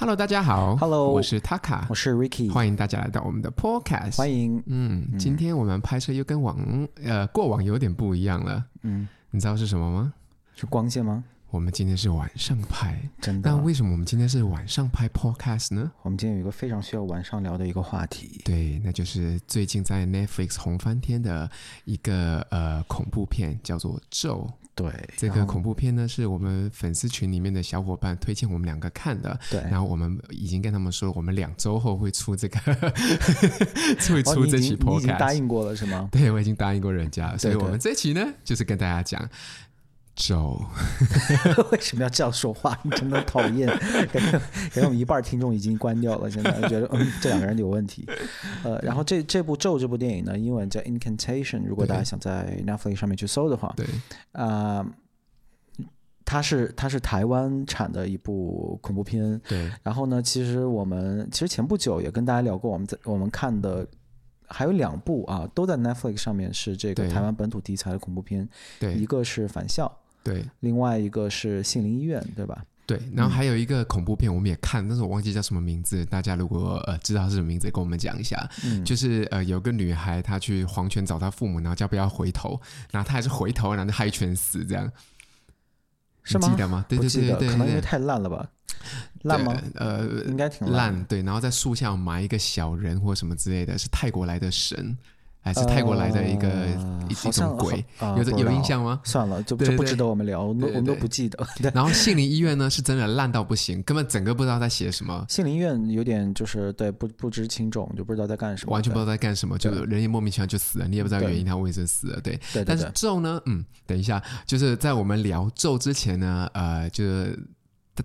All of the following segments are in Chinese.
Hello，大家好。Hello，我是 Taka，我是 Ricky，欢迎大家来到我们的 Podcast。欢迎。嗯，今天我们拍摄又跟往呃过往有点不一样了。嗯，你知道是什么吗？是光线吗？我们今天是晚上拍，真的。那为什么我们今天是晚上拍 Podcast 呢？我们今天有一个非常需要晚上聊的一个话题，对，那就是最近在 Netflix 红翻天的一个呃恐怖片，叫做《咒》。对，这个恐怖片呢，是我们粉丝群里面的小伙伴推荐我们两个看的。对，然后我们已经跟他们说，我们两周后会出这个，会出这期 Podcast。哦，你已经答应过了是吗？对，我已经答应过人家了，所以我们这期呢，就是跟大家讲。咒，为什么要这样说话？你真的讨厌！感觉感觉我们一半听众已经关掉了，现在觉得嗯，这两个人有问题。呃，然后这这部咒这部电影呢，英文叫 Incantation。如果大家想在 Netflix 上面去搜的话，对啊、呃，它是它是台湾产的一部恐怖片。对，然后呢，其实我们其实前不久也跟大家聊过，我们在我们看的还有两部啊，都在 Netflix 上面是这个台湾本土题材的恐怖片。对，一个是返校。对，另外一个是杏林医院，对吧？对，然后还有一个恐怖片，我们也看，但是我忘记叫什么名字。大家如果呃知道是什么名字，跟我们讲一下。嗯，就是呃有个女孩，她去黄泉找她父母，然后叫不要回头，然后她还是回头，然后就嗨拳死，这样是吗？记得吗？对对对对，对，可能因为太烂了吧？烂吗？呃，应该挺烂。对，然后在树下埋一个小人或什么之类的，是泰国来的神。还是泰国来的一个、呃、一种鬼，有有印象吗？算了，就就不值得我们聊，我们都不记得。然后杏林医院呢，是真的烂到不行，根本整个不知道在写什么。杏林医院有点就是对不不知轻重，就不知道在干什么，完全不知道在干什么，就人也莫名其妙就死了，你也不知道原因，他为什么死了。对，对，对，对，但是咒呢，嗯，等一下，就是在我们聊咒之前呢，呃，就是。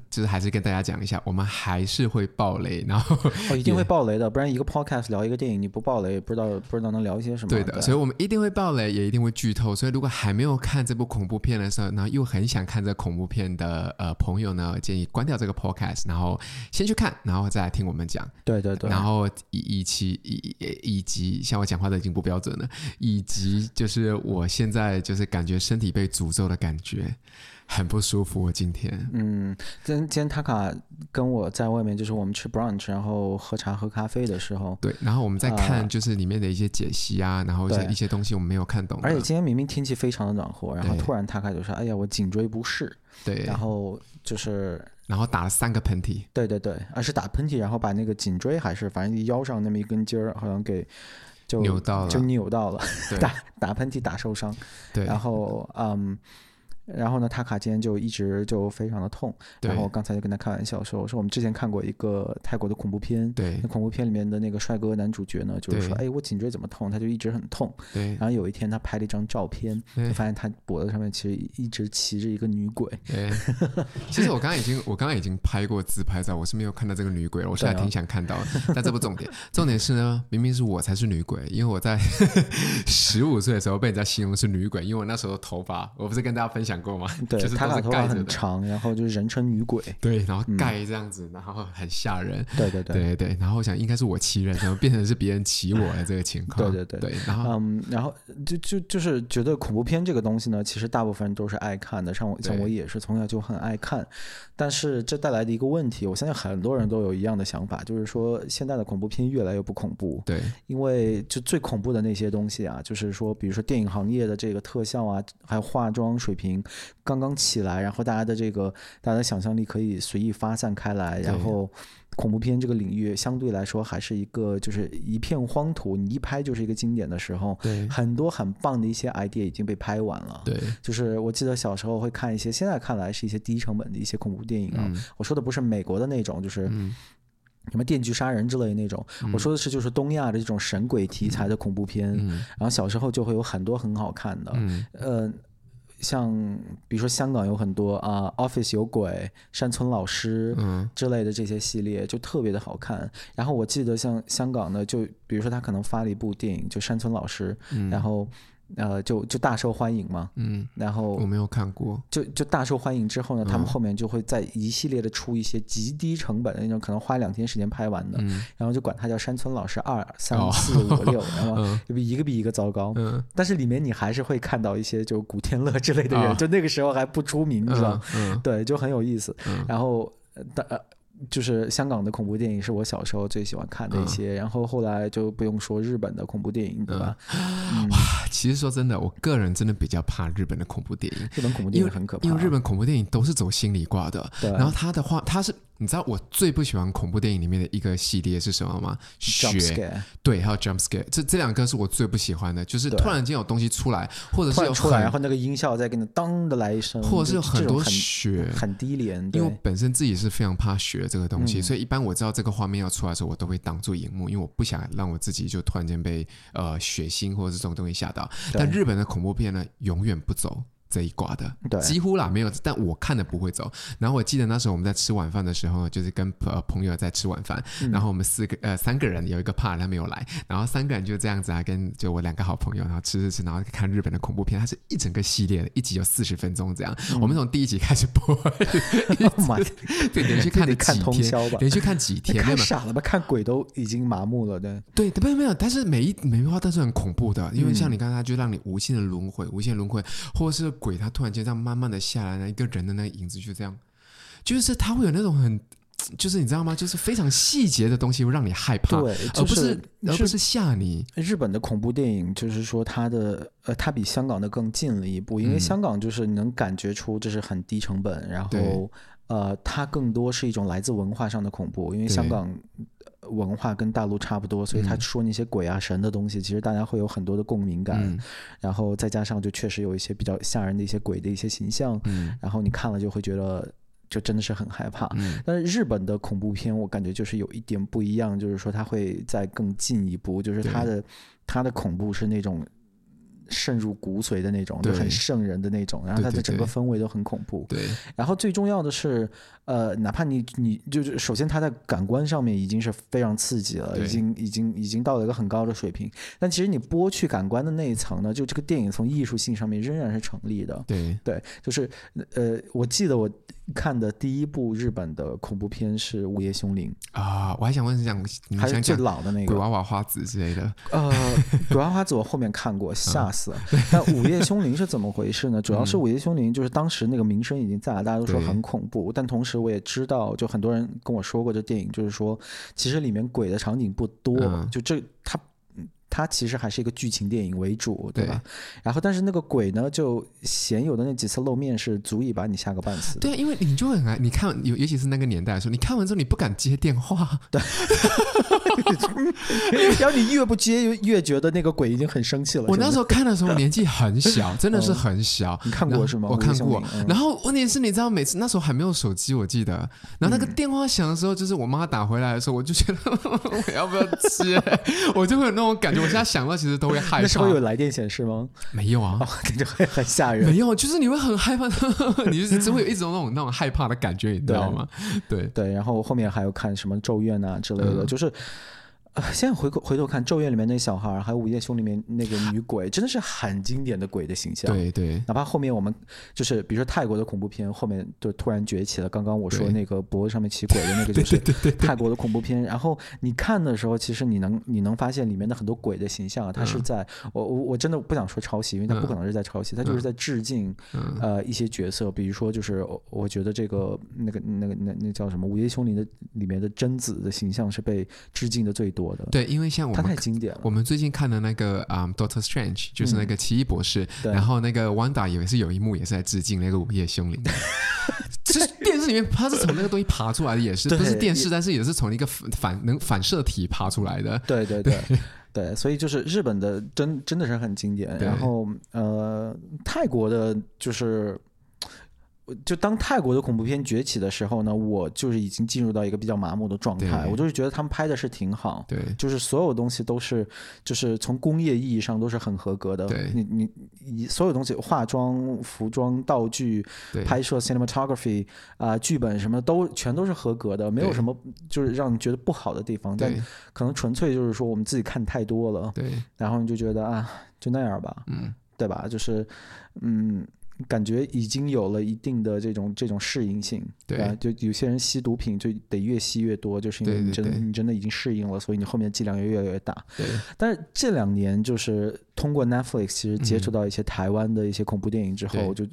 就是还是跟大家讲一下，我们还是会爆雷，然后哦，一定会爆雷的，不然一个 podcast 聊一个电影，你不爆雷，不知道不知道能聊一些什么。对的，所以我们一定会爆雷，也一定会剧透。所以如果还没有看这部恐怖片的时候，然后又很想看这恐怖片的呃朋友呢，建议关掉这个 podcast，然后先去看，然后再来听我们讲。对对对。然后以以及以以及像我讲话都已经不标准了，以及就是我现在就是感觉身体被诅咒的感觉。很不舒服，我今天。嗯，今今天塔卡跟我在外面，就是我们吃 brunch，然后喝茶喝咖啡的时候，对，然后我们在看就是里面的一些解析啊，呃、然后一些一些东西我们没有看懂。而且今天明明天气非常的暖和，然后突然塔卡就说：“哎呀，我颈椎不适。”对，然后就是然后打了三个喷嚏。对对对，而是打喷嚏，然后把那个颈椎还是反正腰上那么一根筋儿，好像给就扭到了，就扭到了，打打喷嚏打受伤。对，然后嗯。然后呢，他卡今天就一直就非常的痛。然后我刚才就跟他开玩笑说：“我说我们之前看过一个泰国的恐怖片，对，那恐怖片里面的那个帅哥男主角呢，就是说，哎，我颈椎怎么痛？他就一直很痛。对。然后有一天他拍了一张照片，就发现他脖子上面其实一直骑着一个女鬼。对。其实我刚刚已经我刚刚已经拍过自拍照，我是没有看到这个女鬼了。我现在挺想看到的，但这不重点。重点是呢，明明是我才是女鬼，因为我在 十五岁的时候被人家形容是女鬼，因为我那时候头发，我不是跟大家分享。讲过吗？对，就是他的头发很长，然后就是人称女鬼。对，然后盖这样子，嗯、然后很吓人。对对对对对。然后我想应该是我骑人，然后变成是别人骑我的这个情况。对对对对。然后嗯，然后就就就是觉得恐怖片这个东西呢，其实大部分人都是爱看的，像我像我也是从小就很爱看。但是这带来的一个问题，我相信很多人都有一样的想法，就是说现在的恐怖片越来越不恐怖。对。因为就最恐怖的那些东西啊，就是说，比如说电影行业的这个特效啊，还有化妆水平。刚刚起来，然后大家的这个大家的想象力可以随意发散开来，然后恐怖片这个领域相对来说还是一个就是一片荒土，你一拍就是一个经典的时候，对，很多很棒的一些 idea 已经被拍完了，对，就是我记得小时候会看一些，现在看来是一些低成本的一些恐怖电影啊，嗯、我说的不是美国的那种，就是什么电锯杀人之类的那种，嗯、我说的是就是东亚的这种神鬼题材的恐怖片，嗯、然后小时候就会有很多很好看的，嗯，呃。像比如说香港有很多啊，呃，Office 有鬼、山村老师之类的这些系列就特别的好看。然后我记得像香港的，就比如说他可能发了一部电影，就山村老师，然后。呃，就就大受欢迎嘛，嗯，然后我没有看过，就就大受欢迎之后呢，他们后面就会在一系列的出一些极低成本的那种，可能花两天时间拍完的，嗯，然后就管它叫山村老师二三四五六，然后就比一个比一个糟糕，嗯，但是里面你还是会看到一些就古天乐之类的人，就那个时候还不出名，你知道，嗯，对，就很有意思，然后但呃。就是香港的恐怖电影是我小时候最喜欢看的一些，嗯、然后后来就不用说日本的恐怖电影，对吧？嗯、哇，其实说真的，我个人真的比较怕日本的恐怖电影。日本恐怖电影很可怕，因为日本恐怖电影都是走心理挂的。对。然后他的话，他是你知道我最不喜欢恐怖电影里面的一个系列是什么吗？血。对，还有 jump scare，这这两个是我最不喜欢的，就是突然间有东西出来，或者是有出来，然后那个音效再给你当的来一声，或者是有很多血，很，很低廉。因为我本身自己是非常怕血这个东西，嗯、所以一般我知道这个画面要出来的时候，我都会挡住荧幕，因为我不想让我自己就突然间被呃血腥或者是这种东西吓到。但日本的恐怖片呢，永远不走。这一卦的，对，几乎啦没有，但我看的不会走。然后我记得那时候我们在吃晚饭的时候，就是跟呃朋友在吃晚饭，嗯、然后我们四个呃三个人有一个 part 他没有来，然后三个人就这样子啊，跟就我两个好朋友，然后吃吃吃，然后看日本的恐怖片，它是一整个系列的，一集有四十分钟这样。嗯、我们从第一集开始播，对，连续看了几天，连续看几天，看傻了吧？看鬼都已经麻木了，对。对，没有没有，但是每一每一话都是很恐怖的，因为像你刚才就让你无限的轮回，无限轮回，或是。鬼他突然间这样慢慢的下来，那一个人的那个影子就这样，就是他会有那种很，就是你知道吗？就是非常细节的东西会让你害怕，对，就是、而不是而不是吓你。日本的恐怖电影就是说，它的呃，它比香港的更近了一步，因为香港就是你能感觉出这是很低成本，嗯、然后呃，它更多是一种来自文化上的恐怖，因为香港。文化跟大陆差不多，所以他说那些鬼啊神的东西，其实大家会有很多的共鸣感。嗯、然后再加上就确实有一些比较吓人的一些鬼的一些形象，嗯、然后你看了就会觉得就真的是很害怕。嗯、但是日本的恐怖片我感觉就是有一点不一样，就是说它会再更进一步，就是它的它的恐怖是那种。渗入骨髓的那种，就很瘆人的那种，然后它的整个氛围都很恐怖。对，然后最重要的是，呃，哪怕你你就是首先它在感官上面已经是非常刺激了，已经已经已经到了一个很高的水平。但其实你剥去感官的那一层呢，就这个电影从艺术性上面仍然是成立的。对对，就是呃，我记得我看的第一部日本的恐怖片是《午夜凶铃》啊，我还想问一下，你还是最老的那个鬼娃娃花子之类的？呃，鬼娃娃花子我后面看过，吓死。但《午夜凶铃》是怎么回事呢？主要是《午夜凶铃》就是当时那个名声已经在了，大家都说很恐怖。但同时我也知道，就很多人跟我说过，这电影就是说，其实里面鬼的场景不多，就这它。它其实还是一个剧情电影为主，对吧？对，然后，但是那个鬼呢，就鲜有的那几次露面是足以把你吓个半死。对，因为你就很爱，你看，尤尤其是那个年代的时候，你看完之后你不敢接电话，对。然后你越不接，越觉得那个鬼已经很生气了。我那时候看的时候年纪很小，真的是很小。你看过是吗？我看过。然后问题是，你知道，每次那时候还没有手机，我记得。然后那个电话响的时候，就是我妈打回来的时候，我就觉得 我要不要接，我就会有那种感觉。我现在想到，其实都会害怕。那时候有来电显示吗？没有啊，感觉会很吓人。没有，就是你会很害怕，你就是只会有一种那种那种害怕的感觉，你知道吗？对对。然后后面还有看什么《咒怨》啊之类的，就是。啊，现在回过回头看《咒怨》里面那小孩，还有《午夜凶铃》里面那个女鬼，真的是很经典的鬼的形象。对对，哪怕后面我们就是比如说泰国的恐怖片，后面就突然崛起了。刚刚我说那个脖子上面起鬼的那个，就是泰国的恐怖片。然后你看的时候，其实你能你能发现里面的很多鬼的形象，它是在我我我真的不想说抄袭，因为它不可能是在抄袭，它就是在致敬呃一些角色，比如说就是我觉得这个那个那个那那叫什么《午夜凶铃》的里面的贞子的形象是被致敬的最多。对，因为像我们，太经典了。我们最近看的那个啊、um, Doctor Strange，就是那个奇异博士，嗯、然后那个 Wanda 也是有一幕也是在致敬那个午夜凶铃。其实电视里面他是从那个东西爬出来的，也是对不是电视，但是也是从一个反能反射体爬出来的。对对对对，对，所以就是日本的真真的是很经典。对然后呃，泰国的就是。就当泰国的恐怖片崛起的时候呢，我就是已经进入到一个比较麻木的状态。我就是觉得他们拍的是挺好，对，就是所有东西都是，就是从工业意义上都是很合格的。对，你你你所有东西，化妆、服装、道具、拍摄、cinematography 啊、呃，剧本什么都全都是合格的，没有什么就是让你觉得不好的地方。但可能纯粹就是说我们自己看太多了，对，然后你就觉得啊，就那样吧，嗯，对吧？就是嗯。感觉已经有了一定的这种这种适应性，对吧？就有些人吸毒品就得越吸越多，就是因为你真的你真的已经适应了，所以你后面剂量也越来越大。对，但是这两年就是通过 Netflix 其实接触到一些台湾的一些恐怖电影之后，嗯、就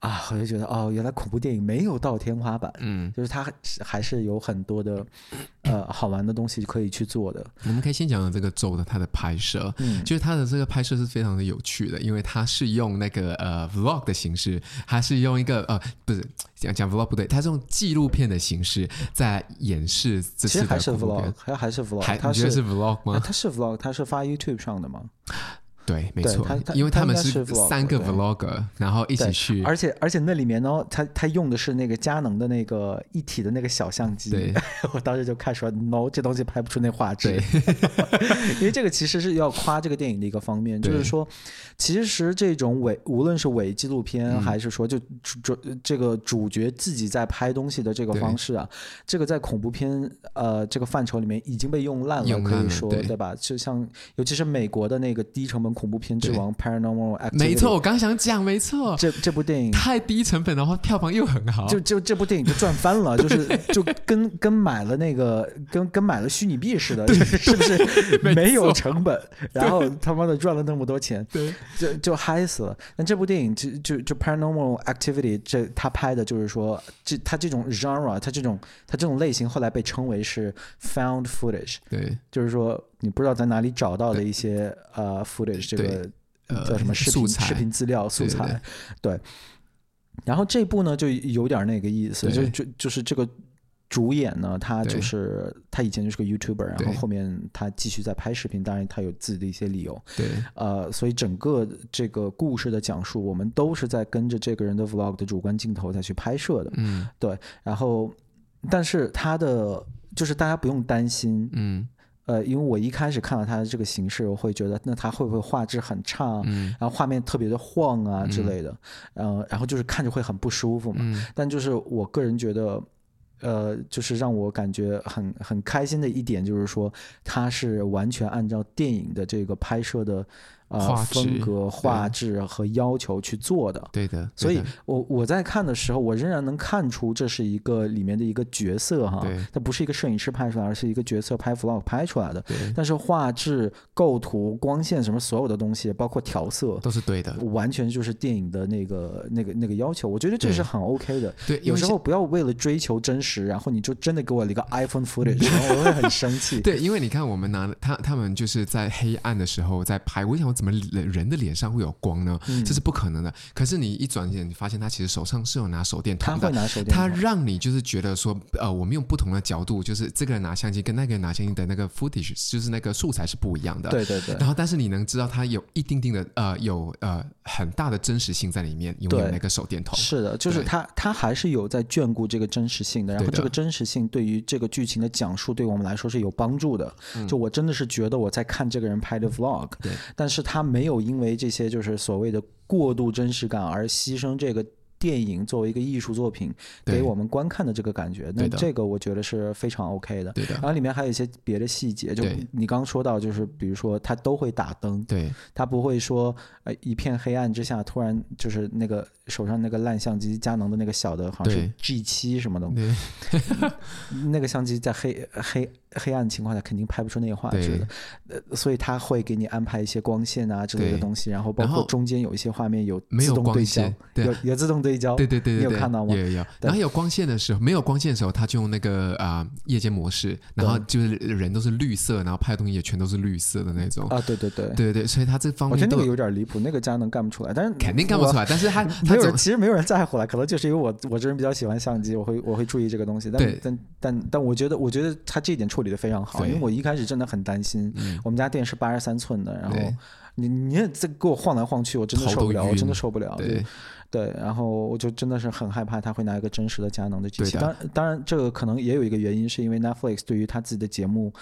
啊，我就觉得哦，原来恐怖电影没有到天花板，嗯，就是它还是有很多的 呃好玩的东西可以去做的。我们可以先讲讲这个咒的它的拍摄，嗯，就是它的这个拍摄是非常的有趣的，因为它是用那个呃 vlog 的形式，还是用一个呃不是讲讲 vlog 不对，它是用纪录片的形式在演示这次的还是 vlog，还还是 vlog，还它是 vlog 吗？它是 vlog，它是发 YouTube 上的吗？对，没错，因为他们是三个 vlogger，然后一起去，而且而且那里面呢，他他用的是那个佳能的那个一体的那个小相机，对，我当时就看说，no，这东西拍不出那画质，因为这个其实是要夸这个电影的一个方面，就是说，其实这种伪无论是伪纪录片，嗯、还是说就主这个主角自己在拍东西的这个方式啊，这个在恐怖片呃这个范畴里面已经被用烂了，可以说对，对吧？就像尤其是美国的那个低成本。恐怖片之王 Paranormal Activity，没错，我刚想讲，没错，这这部电影。太低成本，的话票房又很好，就就这部电影就赚翻了，就是就跟跟买了那个跟跟买了虚拟币似的，是不是？没有成本，然后他妈的赚了那么多钱，对，就就嗨死了。但这部电影就就就 Paranormal Activity，这他拍的就是说，这他这种 genre，他这种他这种类型后来被称为是 found footage，对，就是说。你不知道在哪里找到的一些呃 footage，这个叫什么视频、呃、视频资料素材，对。然后这部呢就有点那个意思，就就就是这个主演呢，他就是他以前就是个 YouTuber，然后后面他继续在拍视频，当然他有自己的一些理由，对。呃，所以整个这个故事的讲述，我们都是在跟着这个人的 vlog 的主观镜头再去拍摄的，嗯，对。然后，但是他的就是大家不用担心，嗯。呃，因为我一开始看到它的这个形式，我会觉得那它会不会画质很差，嗯、然后画面特别的晃啊之类的，嗯、呃，然后就是看着会很不舒服嘛。嗯、但就是我个人觉得，呃，就是让我感觉很很开心的一点，就是说它是完全按照电影的这个拍摄的。呃，风格、画质和要求去做的，对的。所以我我在看的时候，我仍然能看出这是一个里面的一个角色哈，它不是一个摄影师拍出来，而是一个角色拍 vlog 拍出来的。但是画质、构图、光线什么所有的东西，包括调色，都是对的，完全就是电影的那个那个那个要求。我觉得这是很 OK 的。对，有时候不要为了追求真实，然后你就真的给我一个 iPhone footage，然后我会很生气。对，因为你看我们拿他他们就是在黑暗的时候在拍，我想怎么人的脸上会有光呢？嗯、这是不可能的。可是你一转眼，你发现他其实手上是有拿手电筒的。他会拿手电筒。他让你就是觉得说，呃，我们用不同的角度，就是这个人拿相机跟那个人拿相机的那个 footage，就是那个素材是不一样的。对对对。然后，但是你能知道他有一丁丁的呃，有呃很大的真实性在里面，拥有那个手电筒。是的，就是他他还是有在眷顾这个真实性的。然后这个真实性对于这个剧情的讲述，对我们来说是有帮助的。就我真的是觉得我在看这个人拍的 vlog，对，但是他他没有。因为这些就是所谓的过度真实感而牺牲这个电影作为一个艺术作品给我们观看的这个感觉，那这个我觉得是非常 OK 的。对的。然后里面还有一些别的细节，就你刚刚说到，就是比如说他都会打灯，对，他不会说呃一片黑暗之下突然就是那个手上那个烂相机，佳能的那个小的，好像是 G 七什么的，那个相机在黑黑。黑暗情况下肯定拍不出那个画质的，呃，所以他会给你安排一些光线啊之类的东西，然后包括中间有一些画面有自动对焦，有有自动对焦，对对对对，你有看到吗？有有。然后有光线的时候，没有光线的时候，他就用那个啊夜间模式，然后就是人都是绿色，然后拍的东西也全都是绿色的那种啊，对对对。对对，所以他这方面我觉得那个有点离谱，那个佳能干不出来，但是肯定干不出来，但是他 没有人，其实没有人在乎了，可能就是因为我我这人比较喜欢相机，我会我会注意这个东西，但但但但我觉得我觉得他这一点处理的非常好，因为。我一开始真的很担心，嗯、我们家电视八十三寸的，然后你你也在给我晃来晃去，我真的受不了，我真的受不了。对对，然后我就真的是很害怕他会拿一个真实的佳能的机器。当然当然，这个可能也有一个原因，是因为 Netflix 对于他自己的节目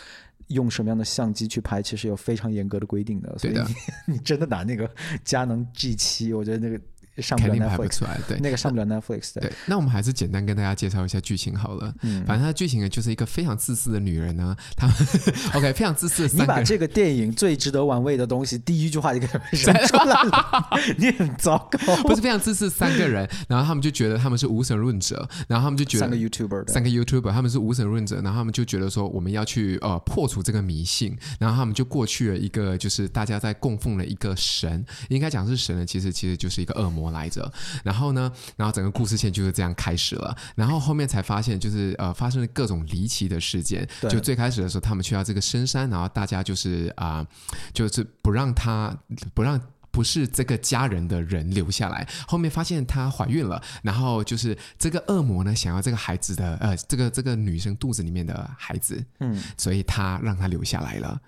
用什么样的相机去拍，其实有非常严格的规定的。所以你，你真的拿那个佳能 G 七，我觉得那个。上不了 Netflix，肯定拍不出来。对，那个上不了 Netflix 的。对，那我们还是简单跟大家介绍一下剧情好了。嗯，反正它的剧情呢，就是一个非常自私的女人呢，她 OK 非常自私的。你把这个电影最值得玩味的东西，第一句话就给扔出来了，你很糟糕。不是非常自私三个人，然后他们就觉得他们是无神论者，然后他们就觉得三个 YouTuber，三个 YouTuber 他们是无神论者，然后他们就觉得说我们要去呃破除这个迷信，然后他们就过去了一个就是大家在供奉了一个神，应该讲是神呢，其实其实就是一个恶魔来着。然后呢，然后整个故事线就是这样开始了，然后后面才发现就是呃发生了各种离奇的事件。就最开始的时候，他们去到这个深山，然后大家就是啊、呃，就是不让他不让。不是这个家人的人留下来，后面发现她怀孕了，然后就是这个恶魔呢，想要这个孩子的呃，这个这个女生肚子里面的孩子，嗯，所以他让她留下来了。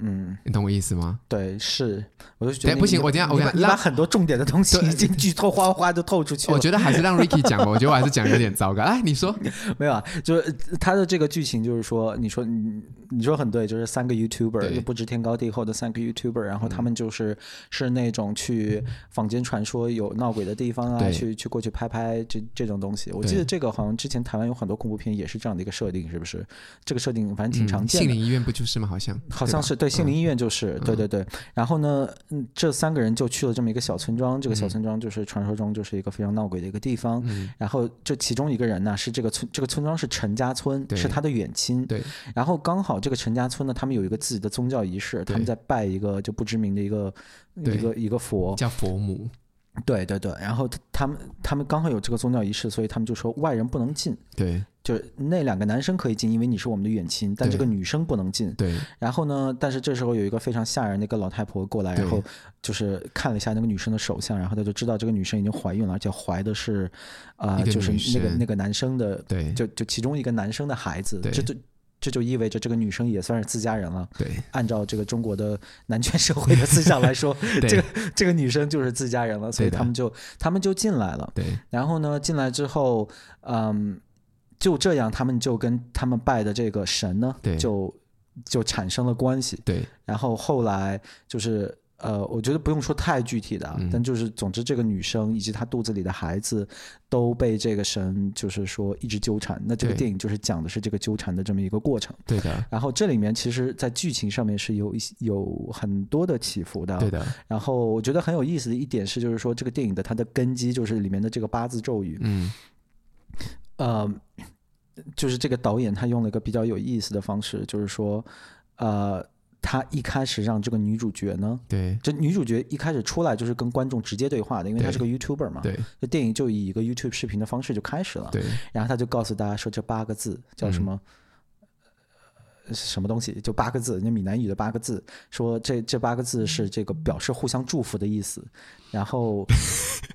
嗯，你懂我意思吗？对，是，我就觉得不行，我这样，我讲，你把很多重点的东西已经剧透，哗哗就透出去了。我觉得还是让 Ricky 讲吧，我觉得我还是讲有点糟糕。哎，你说没有啊？就是他的这个剧情，就是说，你说你你说很对，就是三个 YouTuber 就不知天高地厚的三个 YouTuber，然后他们就是是那种去坊间传说有闹鬼的地方啊，去去过去拍拍这这种东西。我记得这个好像之前台湾有很多恐怖片也是这样的一个设定，是不是？这个设定反正挺常见的。杏林医院不就是吗？好像好像是对。杏林医院就是、嗯、对对对，然后呢，嗯，这三个人就去了这么一个小村庄，这个小村庄就是传说中就是一个非常闹鬼的一个地方。嗯、然后这其中一个人呢是这个村，这个村庄是陈家村，是他的远亲。对。然后刚好这个陈家村呢，他们有一个自己的宗教仪式，他们在拜一个就不知名的一个一个一个佛，叫佛母。对对对，然后他们他们刚好有这个宗教仪式，所以他们就说外人不能进。对，就是那两个男生可以进，因为你是我们的远亲，但这个女生不能进。对。然后呢，但是这时候有一个非常吓人的一个老太婆过来，然后就是看了一下那个女生的手相，然后他就知道这个女生已经怀孕了，而且怀的是，呃，就是那个那个男生的，对，就就其中一个男生的孩子。对。这就。这就意味着这个女生也算是自家人了。对，按照这个中国的男权社会的思想来说，这个这个女生就是自家人了，所以他们就他们就进来了。对，然后呢，进来之后，嗯，就这样，他们就跟他们拜的这个神呢，就就产生了关系。对，然后后来就是。呃，我觉得不用说太具体的，嗯、但就是总之，这个女生以及她肚子里的孩子都被这个神，就是说一直纠缠。那这个电影就是讲的是这个纠缠的这么一个过程。对的。然后这里面其实，在剧情上面是有一些有很多的起伏的。对的。然后我觉得很有意思的一点是，就是说这个电影的它的根基就是里面的这个八字咒语。嗯。呃，就是这个导演他用了一个比较有意思的方式，就是说，呃。他一开始让这个女主角呢，对，这女主角一开始出来就是跟观众直接对话的，因为她是个 YouTuber 嘛，对，这电影就以一个 YouTube 视频的方式就开始了，对，然后他就告诉大家说这八个字叫什么？嗯什么东西？就八个字，那闽南语的八个字，说这这八个字是这个表示互相祝福的意思。然后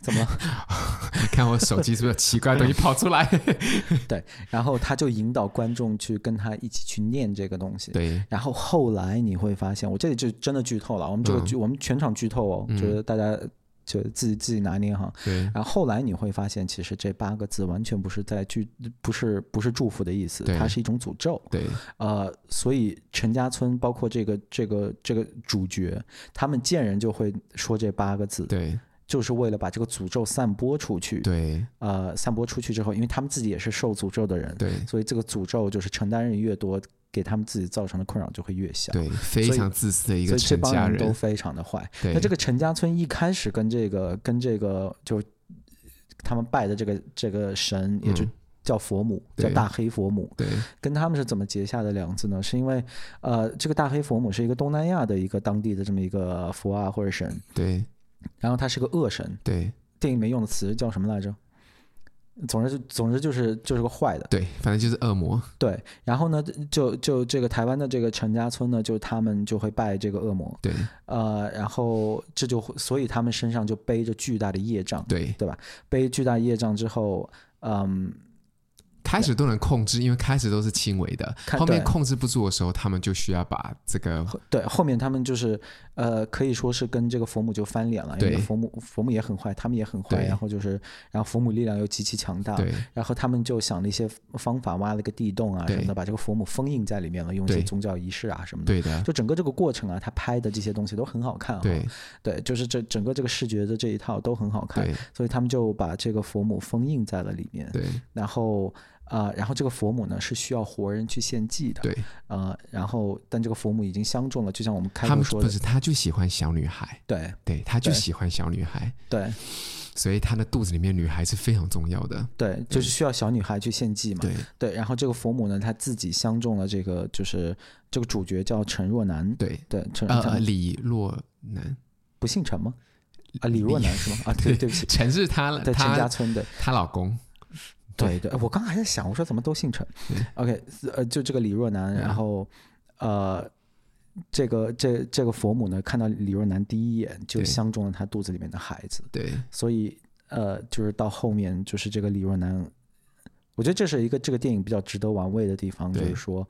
怎么？看我手机是不是有奇怪的东西跑出来？对，然后他就引导观众去跟他一起去念这个东西。对，然后后来你会发现，我这里就真的剧透了。我们这个剧，嗯、我们全场剧透哦，就是大家。就自己自己拿捏哈，对。然后后来你会发现，其实这八个字完全不是在句，不是不是祝福的意思，它是一种诅咒。对。呃，所以陈家村包括这个这个这个主角，他们见人就会说这八个字，对，就是为了把这个诅咒散播出去。对。呃，散播出去之后，因为他们自己也是受诅咒的人，对，所以这个诅咒就是承担人越多。给他们自己造成的困扰就会越小，对，非常自私的一个陈家人，这帮人都非常的坏。那这个陈家村一开始跟这个跟这个就他们拜的这个这个神，也就叫佛母，嗯、叫大黑佛母。对，跟他们是怎么结下的梁子呢？是因为呃，这个大黑佛母是一个东南亚的一个当地的这么一个佛啊或者神。对，然后他是个恶神。对，电影里面用的词叫什么来着？总之，总之就是就是个坏的，对，反正就是恶魔。对，然后呢，就就这个台湾的这个陈家村呢，就他们就会拜这个恶魔。对，呃，然后这就所以他们身上就背着巨大的业障，对，对吧？背巨大业障之后，嗯，开始都能控制，因为开始都是轻微的，后面控制不住的时候，他们就需要把这个对后面他们就是呃可以说是跟这个佛母就翻脸了，因为佛母佛母也很坏，他们也很坏，然后就是然后佛母力量又极其强大，对，然后他们就想了一些方法，挖了个地洞啊什么的，把这个佛母封印在里面了，用一些宗教仪式啊什么的，对的，就整个这个过程啊，他拍的这些东西都很好看啊，对。对，就是这整个这个视觉的这一套都很好看，所以他们就把这个佛母封印在了里面，对，然后。啊、呃，然后这个佛母呢是需要活人去献祭的，对，呃，然后但这个佛母已经相中了，就像我们开头说的，不是，他就喜欢小女孩，对，对，他就喜欢小女孩，对，所以他的肚子里面女孩是非常重要的，对，就是需要小女孩去献祭嘛，对，对，然后这个佛母呢，他自己相中了这个，就是这个主角叫陈若男，对，对，陈呃李若男，不姓陈吗？啊，李若男是吗？啊，对，对不起，陈是他，对，陈家村的，她老公。对对，我刚刚还在想，我说怎么都姓陈？OK，呃，就这个李若男，然后呃，这个这这个佛母呢，看到李若男第一眼就相中了他肚子里面的孩子。对，所以呃，就是到后面就是这个李若男，我觉得这是一个这个电影比较值得玩味的地方，就是说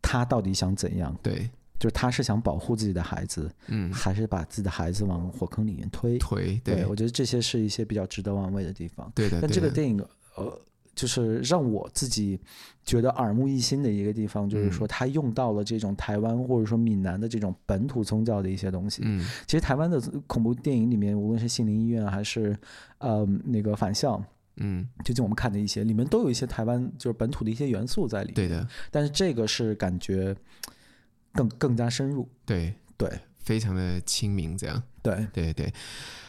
他到底想怎样？对，就是他是想保护自己的孩子，嗯，还是把自己的孩子往火坑里面推？推，对，我觉得这些是一些比较值得玩味的地方。对的，但这个电影。呃，就是让我自己觉得耳目一新的一个地方，就是说他用到了这种台湾或者说闽南的这种本土宗教的一些东西。嗯，其实台湾的恐怖电影里面，无论是《心灵医院》还是呃那个《反校》，嗯，最近我们看的一些里面都有一些台湾就是本土的一些元素在里面。对的，但是这个是感觉更更加深入。对对，非常的亲民，这样。对对对。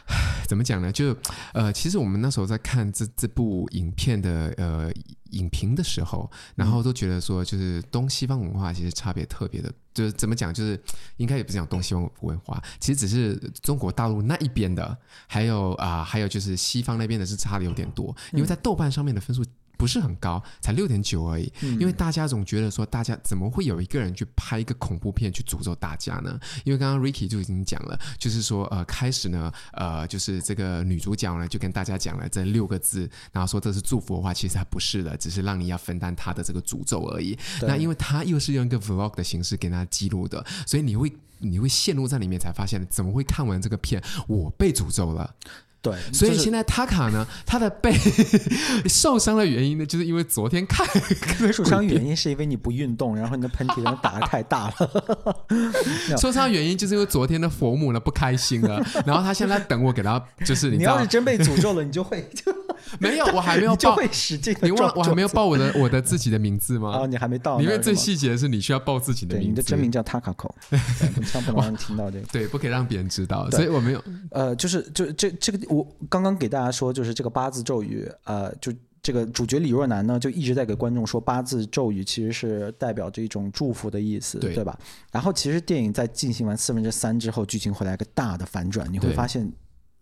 怎么讲呢？就呃，其实我们那时候在看这这部影片的呃影评的时候，然后都觉得说，就是东西方文化其实差别特别的。就是怎么讲，就是应该也不是讲东西方文化，其实只是中国大陆那一边的，还有啊、呃，还有就是西方那边的是差的有点多，因为在豆瓣上面的分数。不是很高，才六点九而已。因为大家总觉得说，大家怎么会有一个人去拍一个恐怖片去诅咒大家呢？因为刚刚 Ricky 就已经讲了，就是说，呃，开始呢，呃，就是这个女主角呢就跟大家讲了这六个字，然后说这是祝福的话，其实还不是的，只是让你要分担她的这个诅咒而已。那因为她又是用一个 Vlog 的形式给大家记录的，所以你会你会陷入在里面，才发现怎么会看完这个片，我被诅咒了。对，所以现在塔卡呢，他的背 受伤的原因呢，就是因为昨天看受伤原因是因为你不运动，然后你的喷嚏然后打的太大了。受伤原因就是因为昨天的佛母呢不开心了，然后他现在等我给他，就是你，你要是真被诅咒了，你就会就没有，我还没有报，使劲。你忘我还没有报我的我的自己的名字吗？哦，你还没到。因为最细节的是你需要报自己的名字，你的真名叫塔卡口，千万不能听到这个，对，不可以让别人知道，所以我没有。呃，就是就这这个。我刚刚给大家说，就是这个八字咒语，呃，就这个主角李若男呢，就一直在给观众说，八字咒语其实是代表着一种祝福的意思，对，对吧？然后其实电影在进行完四分之三之后，剧情会来个大的反转，你会发现。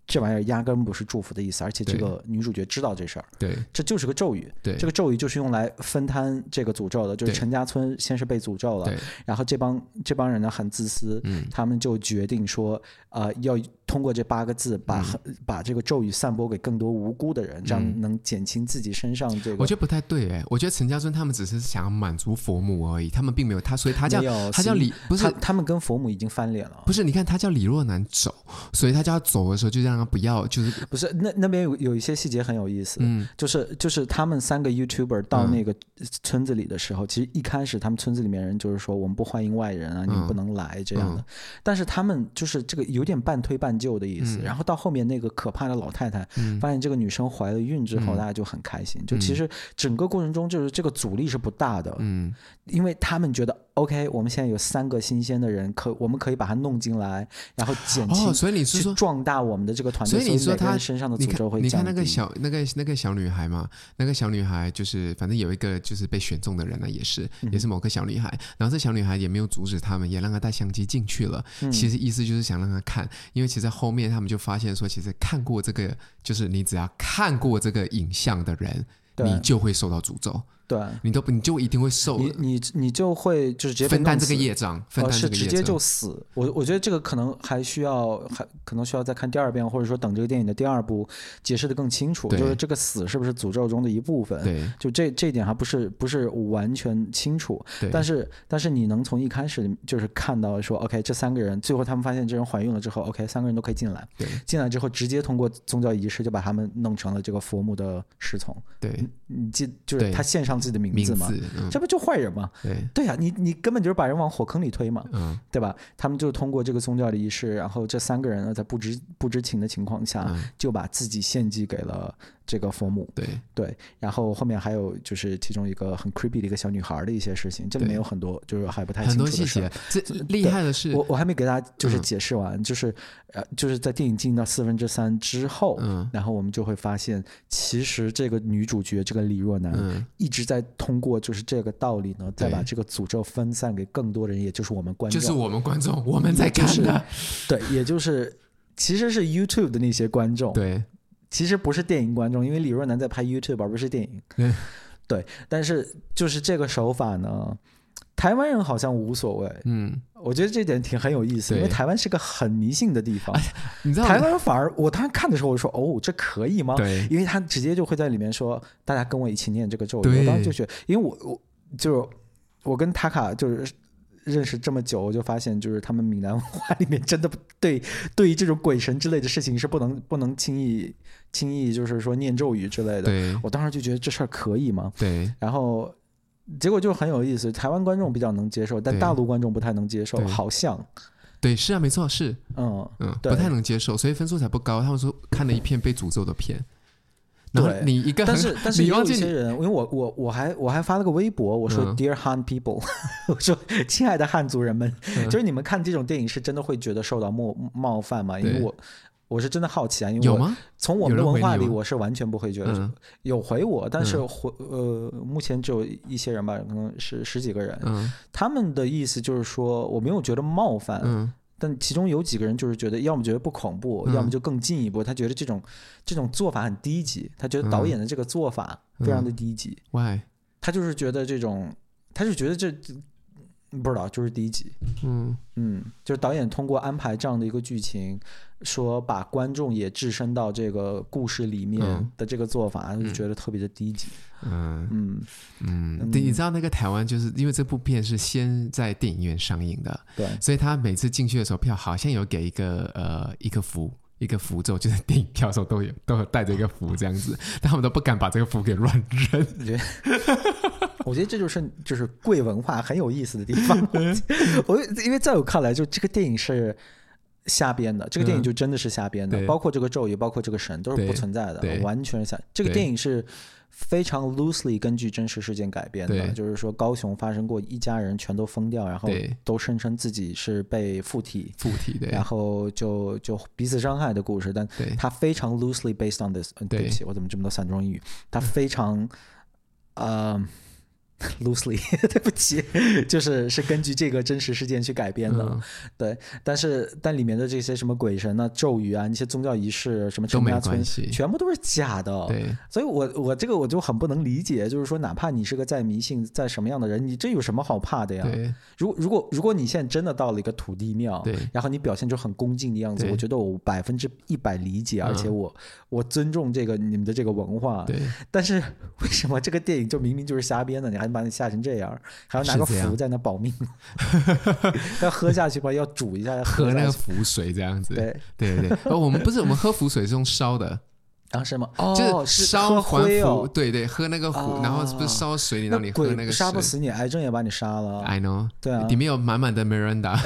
这玩意儿压根不是祝福的意思，而且这个女主角知道这事儿，对，这就是个咒语，对，这个咒语就是用来分摊这个诅咒的，就是陈家村先是被诅咒了，然后这帮这帮人呢很自私，嗯，他们就决定说，呃，要通过这八个字把、嗯、把这个咒语散播给更多无辜的人，这样能减轻自己身上这个。我觉得不太对哎，我觉得陈家村他们只是想要满足佛母而已，他们并没有他，所以他叫他叫李，不是他，他们跟佛母已经翻脸了，不是？你看他叫李若男走，所以他叫他走的时候就让他。不要，就是不是那那边有有一些细节很有意思，嗯，就是就是他们三个 YouTuber 到那个村子里的时候，嗯、其实一开始他们村子里面人就是说我们不欢迎外人啊，你们不能来这样的，嗯、但是他们就是这个有点半推半就的意思，嗯、然后到后面那个可怕的老太太、嗯、发现这个女生怀了孕之后，嗯、大家就很开心，就其实整个过程中就是这个阻力是不大的，嗯，因为他们觉得。OK，我们现在有三个新鲜的人，可我们可以把它弄进来，然后减轻，哦，所以你是说壮大我们的这个团队？所以你说他身上的诅咒会。你看那个小那个那个小女孩嘛，那个小女孩就是反正有一个就是被选中的人呢，也是也是某个小女孩，然后这小女孩也没有阻止他们，也让她带相机进去了。其实意思就是想让她看，因为其实后面他们就发现说，其实看过这个，就是你只要看过这个影像的人，你就会受到诅咒。对，你都你就一定会受，你你你就会就是直接分担这个业障，分担这个业障，呃、是直接就死。我我觉得这个可能还需要还可能需要再看第二遍，或者说等这个电影的第二部解释的更清楚，就是这个死是不是诅咒中的一部分？对，就这这一点还不是不是完全清楚。对，但是但是你能从一开始就是看到说，OK，这三个人最后他们发现这人怀孕了之后，OK，三个人都可以进来。对，进来之后直接通过宗教仪式就把他们弄成了这个佛母的侍从。对，你记就是他献上自己的名字嘛？嗯、这不就坏人吗？对对呀、啊，你你根本就是把人往火坑里推嘛，嗯，对吧？他们就通过这个宗教的仪式，然后这三个人呢，在不知不知情的情况下，嗯、就把自己献祭给了这个佛母。对。对，然后后面还有就是其中一个很 creepy 的一个小女孩的一些事情，这里面有很多就是还不太清楚的事。很多细节，这厉害的是，我我还没给大家就是解释完，嗯、就是呃，就是在电影进行到四分之三之后，嗯，然后我们就会发现，其实这个女主角这个李若男，嗯，一直在通过就是这个道理呢，再把这个诅咒分散给更多人，也就是我们观众，就是我们观众，我们在看的，对，也就是其实是 YouTube 的那些观众，对，其实不是电影观众，因为李若男在拍 YouTube 而不是电影，对，对，但是就是这个手法呢。台湾人好像无所谓，嗯，我觉得这点挺很有意思，因为台湾是个很迷信的地方。你知道，台湾反而我当时看的时候，我说哦，这可以吗？对，因为他直接就会在里面说，大家跟我一起念这个咒语。我当时就觉得，因为我我就我跟塔卡就是认识这么久，我就发现就是他们闽南文化里面真的对对于这种鬼神之类的事情是不能不能轻易轻易就是说念咒语之类的。对，我当时就觉得这事儿可以吗？对，然后。结果就很有意思，台湾观众比较能接受，但大陆观众不太能接受，好像。对，是啊，没错，是，嗯嗯，不太能接受，所以分数才不高。他们说看了一片被诅咒的片，然后你一个，但是 但是有一些人，因为我我我还我还发了个微博，我说 Dear Han people，我说亲爱的汉族人们，就是你们看这种电影是真的会觉得受到冒冒犯吗？因为我。我是真的好奇啊，因为我从我们的文化里，我是完全不会觉得有，有回我，但是回呃，目前只有一些人吧，可能是十几个人，嗯，他们的意思就是说我没有觉得冒犯，嗯，但其中有几个人就是觉得，要么觉得不恐怖，嗯，要么就更进一步，他觉得这种这种做法很低级，他觉得导演的这个做法非常的低级，Why？他就是觉得这种，他就觉得这。不知道，就是第一集。嗯。嗯，就是导演通过安排这样的一个剧情，说把观众也置身到这个故事里面的这个做法，嗯、就觉得特别的低级。嗯嗯嗯，对，你知道那个台湾就是因为这部片是先在电影院上映的，对，所以他每次进去的时候票好像有给一个呃一个符。一个符咒，就是电影票的时候都有都有带着一个符这样子，但他们都不敢把这个符给乱扔。我觉得，我觉得这就是就是贵文化很有意思的地方。我因为在我看来，就这个电影是瞎编的，这个电影就真的是瞎编的，嗯、包括这个咒语，包括这个神都是不存在的，完全是瞎。这个电影是。非常 loosely 根据真实事件改编的，就是说高雄发生过一家人全都疯掉，然后都声称自己是被附体，附体的，然后就就彼此伤害的故事。但它非常 loosely based on this。对不起，我怎么这么多散装英语？它非常，呃。Loosely，对不起，就是是根据这个真实事件去改编的，嗯、对。但是但里面的这些什么鬼神啊、咒语啊、那些宗教仪式什么陈家村，全部都是假的。对，所以我我这个我就很不能理解，就是说哪怕你是个再迷信、再什么样的人，你这有什么好怕的呀？对。如果如果如果你现在真的到了一个土地庙，对，然后你表现出很恭敬的样子，我觉得我百分之一百理解，而且我、嗯、我尊重这个你们的这个文化。对。但是为什么这个电影就明明就是瞎编的？你还把你吓成这样？还要拿个符在那保命，要喝下去吧？要煮一下，喝那个符水这样子。对对对对，哦，我们不是我们喝符水是用烧的，当时吗？就是烧还符，对对，喝那个符，然后不是烧水里让你喝那个水，杀不死你，癌症也把你杀了。I know，对啊，里面有满满的 Miranda，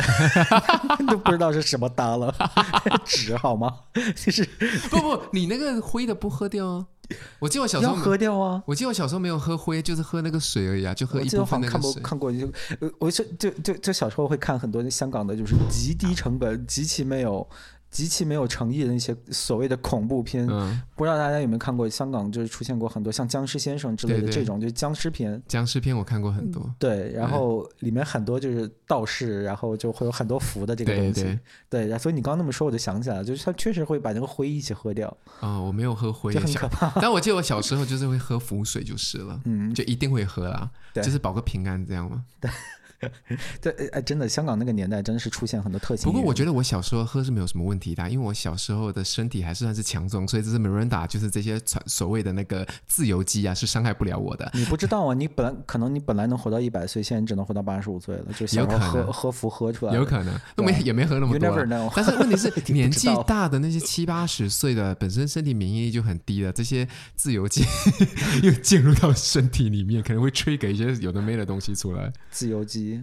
都不知道是什么搭了，纸好吗？就是不不，你那个灰的不喝掉啊。我记得我小时候喝掉啊！我记得我小时候没有喝灰，就是喝那个水而已啊，就喝一部分那个水。看过就，我就就就就小时候会看很多香港的，就是极低成本、极其没有、极其没有诚意的那些所谓的恐怖片。嗯，不知道大家有没有看过？香港就是出现过很多像《僵尸先生》之类的这种，对对，就是僵尸片。僵尸片我看过很多。对，然后里面很多就是道士，然后就会有很多符的这个东西。对，所以你刚刚那么说，我就想起来了，就是他确实会把那个灰一起喝掉。啊、哦，我没有喝灰，就很可怕。但我记得我小时候就是会喝符水，就是了。嗯，就一定会喝啦，就是保个平安，这样吗？对。对，哎，真的，香港那个年代真的是出现很多特性。不过我觉得我小时候喝是没有什么问题的，因为我小时候的身体还是算是强壮，所以这是 Miranda，就是这些所谓的那个自由基啊，是伤害不了我的。你不知道啊，你本来可能你本来能活到一百岁，现在你只能活到八十五岁了，就想要喝喝服喝出来。有可能，都没也没喝那么多。但是问题是，年纪大的那些七八十岁的，本身身体免疫力就很低了，这些自由基 又进入到身体里面，可能会 trigger 一些有的没的东西出来。自由基。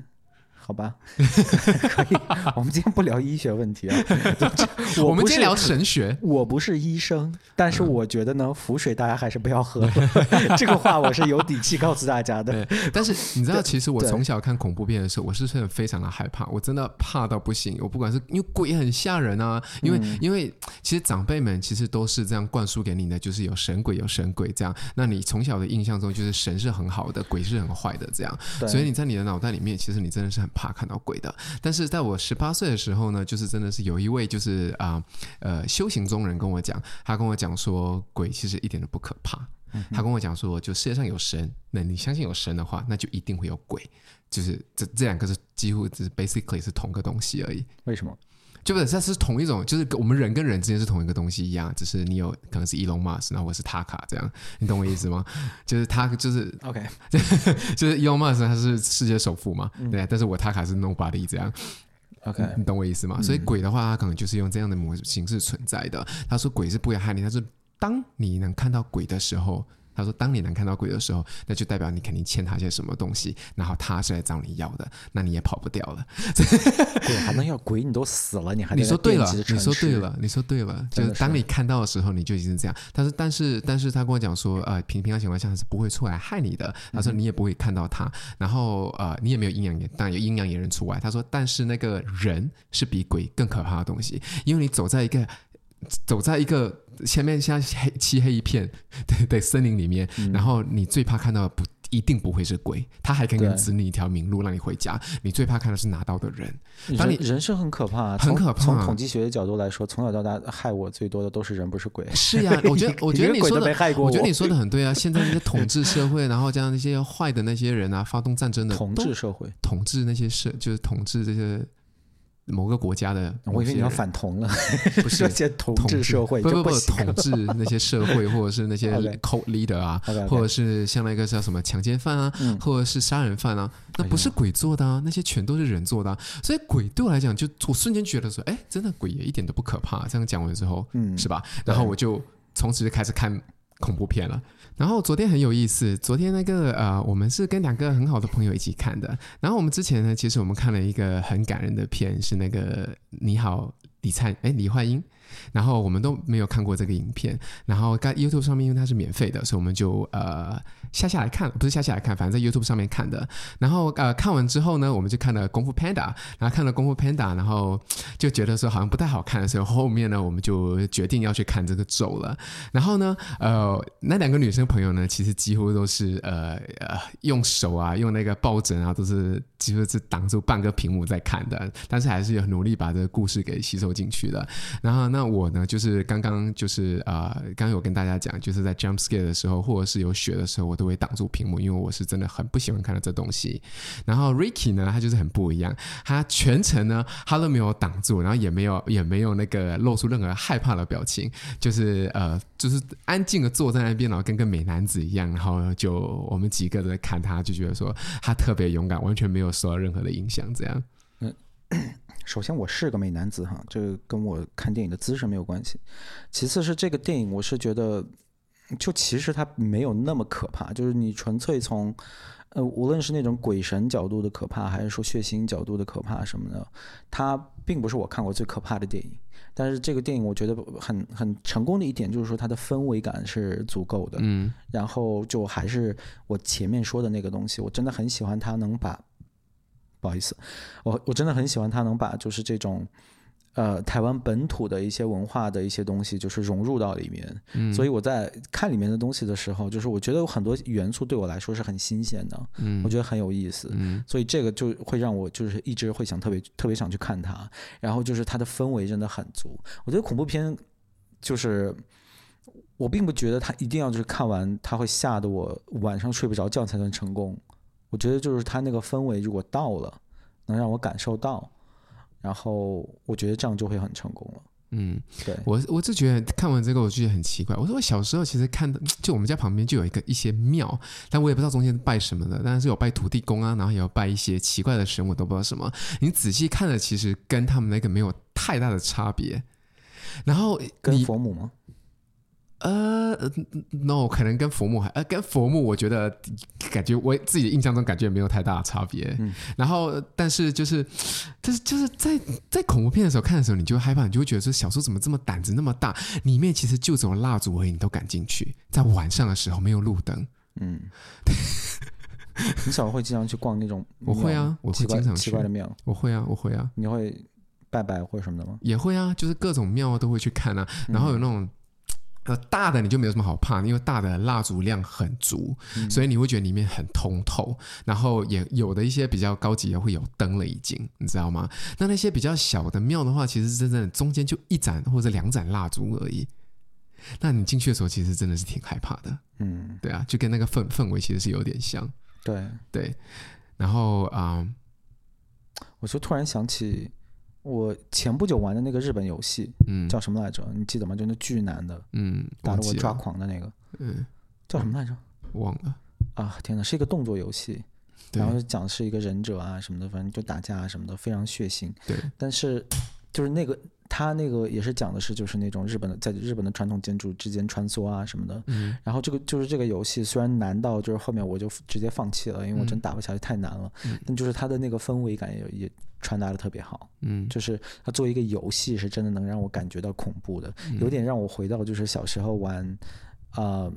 好吧，可以。我们今天不聊医学问题啊，我，我们今天聊神学。我不是医生，但是我觉得呢，浮水大家还是不要喝。这个话我是有底气告诉大家的。但是你知道，其实我从小看恐怖片的时候，我是真的非常的害怕，我真的怕到不行。我不管是因为鬼很吓人啊，因为、嗯、因为其实长辈们其实都是这样灌输给你的，就是有神鬼有神鬼这样。那你从小的印象中就是神是很好的，鬼是很坏的这样。所以你在你的脑袋里面，其实你真的是很。怕看到鬼的，但是在我十八岁的时候呢，就是真的是有一位就是啊呃，呃修行中人跟我讲，他跟我讲说鬼其实一点都不可怕。嗯、他跟我讲说，就世界上有神，那你相信有神的话，那就一定会有鬼，就是这这两个是几乎是 basically 是同个东西而已。为什么？就不是，它是同一种，就是我们人跟人之间是同一个东西一样，只是你有可能是 Elon Musk，然后我是 Taka 这样，你懂我意思吗？就是他就是 OK，就是 Elon Musk 他是世界首富嘛，嗯、对，但是我 Taka 是 Nobody 这样，OK，你懂我意思吗？所以鬼的话，他可能就是用这样的模式形式存在的。他说鬼是不会害你，他说当你能看到鬼的时候。他说：“当你能看到鬼的时候，那就代表你肯定欠他些什么东西，然后他是来找你要的，那你也跑不掉了。对，还能要鬼？你都死了，你还你说对了，你说对了，你说对了，就是当你看到的时候，你就已经这样。他说，但是，但是他跟我讲说，呃，平平常情况下他是不会出来害你的。他说你也不会看到他，然后呃，你也没有阴阳眼，当然有阴阳眼人除外。他说，但是那个人是比鬼更可怕的东西，因为你走在一个。”走在一个前面像黑漆黑一片 对对森林里面，嗯，然后你最怕看到的不一定不会是鬼，他还可以指你一条明路让你回家。你最怕看的是拿刀的人。当你人，人是很可怕，很可怕。从统计学的角度来说，从小到大害我最多的都是人，不是鬼。是呀，我觉得 我觉得你说的，我，我觉得你说的很对啊。现在那些统治社会，然后这样那些坏的那些人啊，发动战争的统治社会，统治那些社就是统治这些。某个国家的，我以为你要反同了，不是 些统治社会，不不不，统治那些社会，或者是那些 cult leader 啊，okay, okay, okay. 或者是像那个叫什么强奸犯啊，嗯、或者是杀人犯啊，那不是鬼做的啊，那些全都是人做的啊。所以鬼对我来讲，就我瞬间觉得说，哎，真的鬼也一点都不可怕。这样讲完之后，嗯，是吧？然后我就从此就开始看恐怖片了。然后昨天很有意思，昨天那个呃，我们是跟两个很好的朋友一起看的。然后我们之前呢，其实我们看了一个很感人的片，是那个你好李灿哎李焕英。然后我们都没有看过这个影片，然后在 YouTube 上面，因为它是免费的，所以我们就呃下下来看，不是下下来看，反正在 YouTube 上面看的。然后呃看完之后呢，我们就看了《功夫 Panda》，然后看了《功夫 Panda》，然后就觉得说好像不太好看，所以后面呢，我们就决定要去看这个咒了。然后呢，呃那两个女生朋友呢，其实几乎都是呃呃用手啊，用那个抱枕啊，都是几乎是挡住半个屏幕在看的，但是还是有努力把这个故事给吸收进去的。然后呢。那我呢，就是刚刚就是，呃、刚有跟大家讲，就是在 jump scare 的时候，或者是有血的时候，我都会挡住屏幕，因为我是真的很不喜欢看到这东西。然后 Ricky 呢，他就是很不一样，他全程呢，他都没有挡住，然后也没有也没有那个露出任何害怕的表情，就是呃，就是安静的坐在那边，然后跟个美男子一样，然后就我们几个在看他，就觉得说他特别勇敢，完全没有受到任何的影响，这样。首先，我是个美男子哈，这个跟我看电影的姿势没有关系。其次是这个电影，我是觉得，就其实它没有那么可怕。就是你纯粹从，呃，无论是那种鬼神角度的可怕，还是说血腥角度的可怕什么的，它并不是我看过最可怕的电影。但是这个电影我觉得很很成功的一点，就是说它的氛围感是足够的。嗯。然后就还是我前面说的那个东西，我真的很喜欢它能把。不好意思，我我真的很喜欢他能把就是这种，呃，台湾本土的一些文化的一些东西，就是融入到里面。嗯，所以我在看里面的东西的时候，就是我觉得有很多元素对我来说是很新鲜的。嗯，我觉得很有意思。嗯，所以这个就会让我就是一直会想特别特别想去看它。然后就是它的氛围真的很足。我觉得恐怖片就是我并不觉得它一定要就是看完它会吓得我晚上睡不着觉才算成功。我觉得就是他那个氛围如果到了，能让我感受到。然后我觉得这样就会很成功了。嗯，对我我就觉得看完这个我就觉得很奇怪。我说我小时候其实看的，就我们家旁边就有一个一些庙，但我也不知道中间拜什么的，但是有拜土地公啊，然后也有拜一些奇怪的神，我都不知道什么。你仔细看了，其实跟他们那个没有太大的差别。然后跟佛母吗？呃，no，可能跟佛母还呃跟佛母，我觉得感觉我自己的印象中感觉没有太大的差别。嗯，然后但是就是，就是就是在在恐怖片的时候看的时候，你就会害怕，你就会觉得说小时候怎么这么胆子那么大？里面其实就只有蜡烛而已，你都敢进去，在晚上的时候没有路灯。嗯，你小时候会经常去逛那种？我会啊，我会经常去奇怪的庙。我会啊，我会啊。你会拜拜或者什么的吗？也会啊，就是各种庙都会去看啊，然后有那种。呃，大的你就没有什么好怕，因为大的蜡烛量很足，嗯，所以你会觉得里面很通透。然后也有的一些比较高级的会有灯了，已经你知道吗？那那些比较小的庙的话，其实真正的中间就一盏或者两盏蜡烛而已。那你进去的时候，其实真的是挺害怕的。嗯，对啊，就跟那个氛氛围其实是有点像。对对，然后啊，呃，我就突然想起。我前不久玩的那个日本游戏，嗯，叫什么来着？你记得吗？就那巨难的，嗯，打得我抓狂的那个，嗯，叫什么来着？忘了。啊，天哪，是一个动作游戏，然后讲的是一个忍者啊什么的，反正就打架啊什么的，非常血腥。对，但是就是那个。他那个也是讲的是，就是那种日本的，在日本的传统建筑之间穿梭啊什么的。嗯。然后这个就是这个游戏，虽然难到就是后面我就直接放弃了，因为我真打不下去，太难了。嗯。但就是它的那个氛围感也也传达的特别好。嗯。就是它作为一个游戏，是真的能让我感觉到恐怖的，有点让我回到就是小时候玩，呃，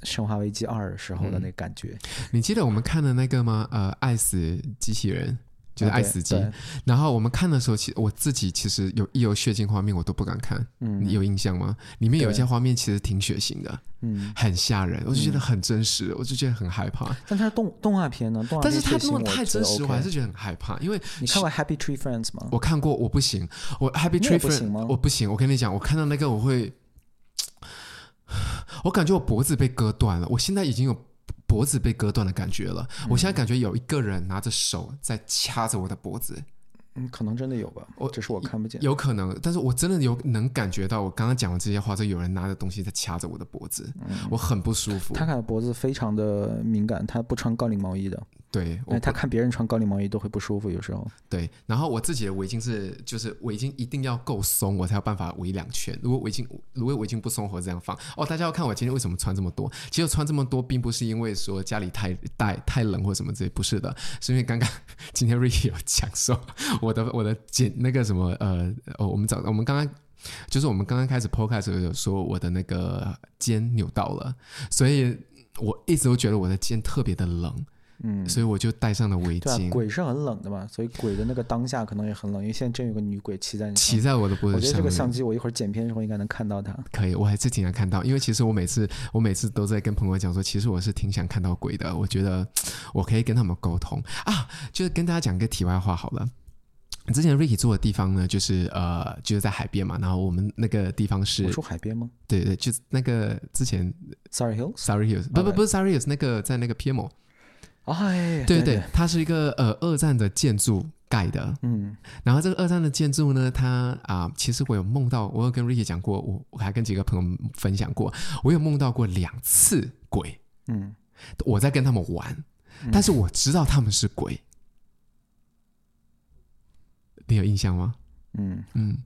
《生化危机二》时候的那个感觉。嗯。你记得我们看的那个吗？呃，爱死机器人。就是爱死机，然后我们看的时候，其实我自己其实有一有血腥画面，我都不敢看。嗯，你有印象吗？里面有一些画面其实挺血腥的，嗯，很吓人，我就觉得很真实，嗯、我就觉得很害怕。但它是动动画片呢，动画片，但是它弄得太真实，我还是觉得很害怕。因为你看过《Happy Tree Friends》吗？我看过，我不行，我《Happy Tree Friends》我不行。我跟你讲，我看到那个我会，我感觉我脖子被割断了。我现在已经有。脖子被割断的感觉了，我现在感觉有一个人拿着手在掐着我的脖子。嗯，可能真的有吧，我只是我看不见。有可能，但是我真的有能感觉到，我刚刚讲的这些话，就有人拿着东西在掐着我的脖子，嗯，我很不舒服。他看的脖子非常的敏感，他不穿高领毛衣的。对，他看别人穿高领毛衣都会不舒服，有时候。对，然后我自己的围巾是，就是围巾一定要够松，我才有办法围两圈。如果围巾如果围巾不松，我这样放。哦，大家要看我今天为什么穿这么多？其实穿这么多，并不是因为说家里太带太冷或什么之类，不是的，是因为刚刚 今天 Ricky 有讲说。我的我的肩那个什么呃哦，我们早我们刚刚就是我们刚刚开始 podcast 的时候有说我的那个肩扭到了，所以我一直都觉得我的肩特别的冷，嗯，所以我就戴上了围巾。啊，鬼是很冷的嘛，所以鬼的那个当下可能也很冷，因为现在真有个女鬼骑在你骑在我的脖子上。我觉得这个相机我一会儿剪片的时候应该能看到它。可以，我还是挺想看到，因为其实我每次我每次都在跟朋友讲说，其实我是挺想看到鬼的，我觉得我可以跟他们沟通啊，就是跟大家讲个题外话好了。之前 Ricky 住的地方呢，就是呃，就是在海边嘛。然后我们那个地方是我住海边吗？对对，就是那个之前 Sorry Hills，Sorry Hills，不不不是 Sorry Hills，那个在那个。哦，哎，对对，它是一个呃二战的建筑盖的。嗯，然后这个二战的建筑呢，它啊、呃，其实我有梦到，我有跟 Ricky 讲过，我我还跟几个朋友分享过，我有梦到过两次鬼。嗯，我在跟他们玩，但是我知道他们是鬼。你有印象吗？嗯嗯，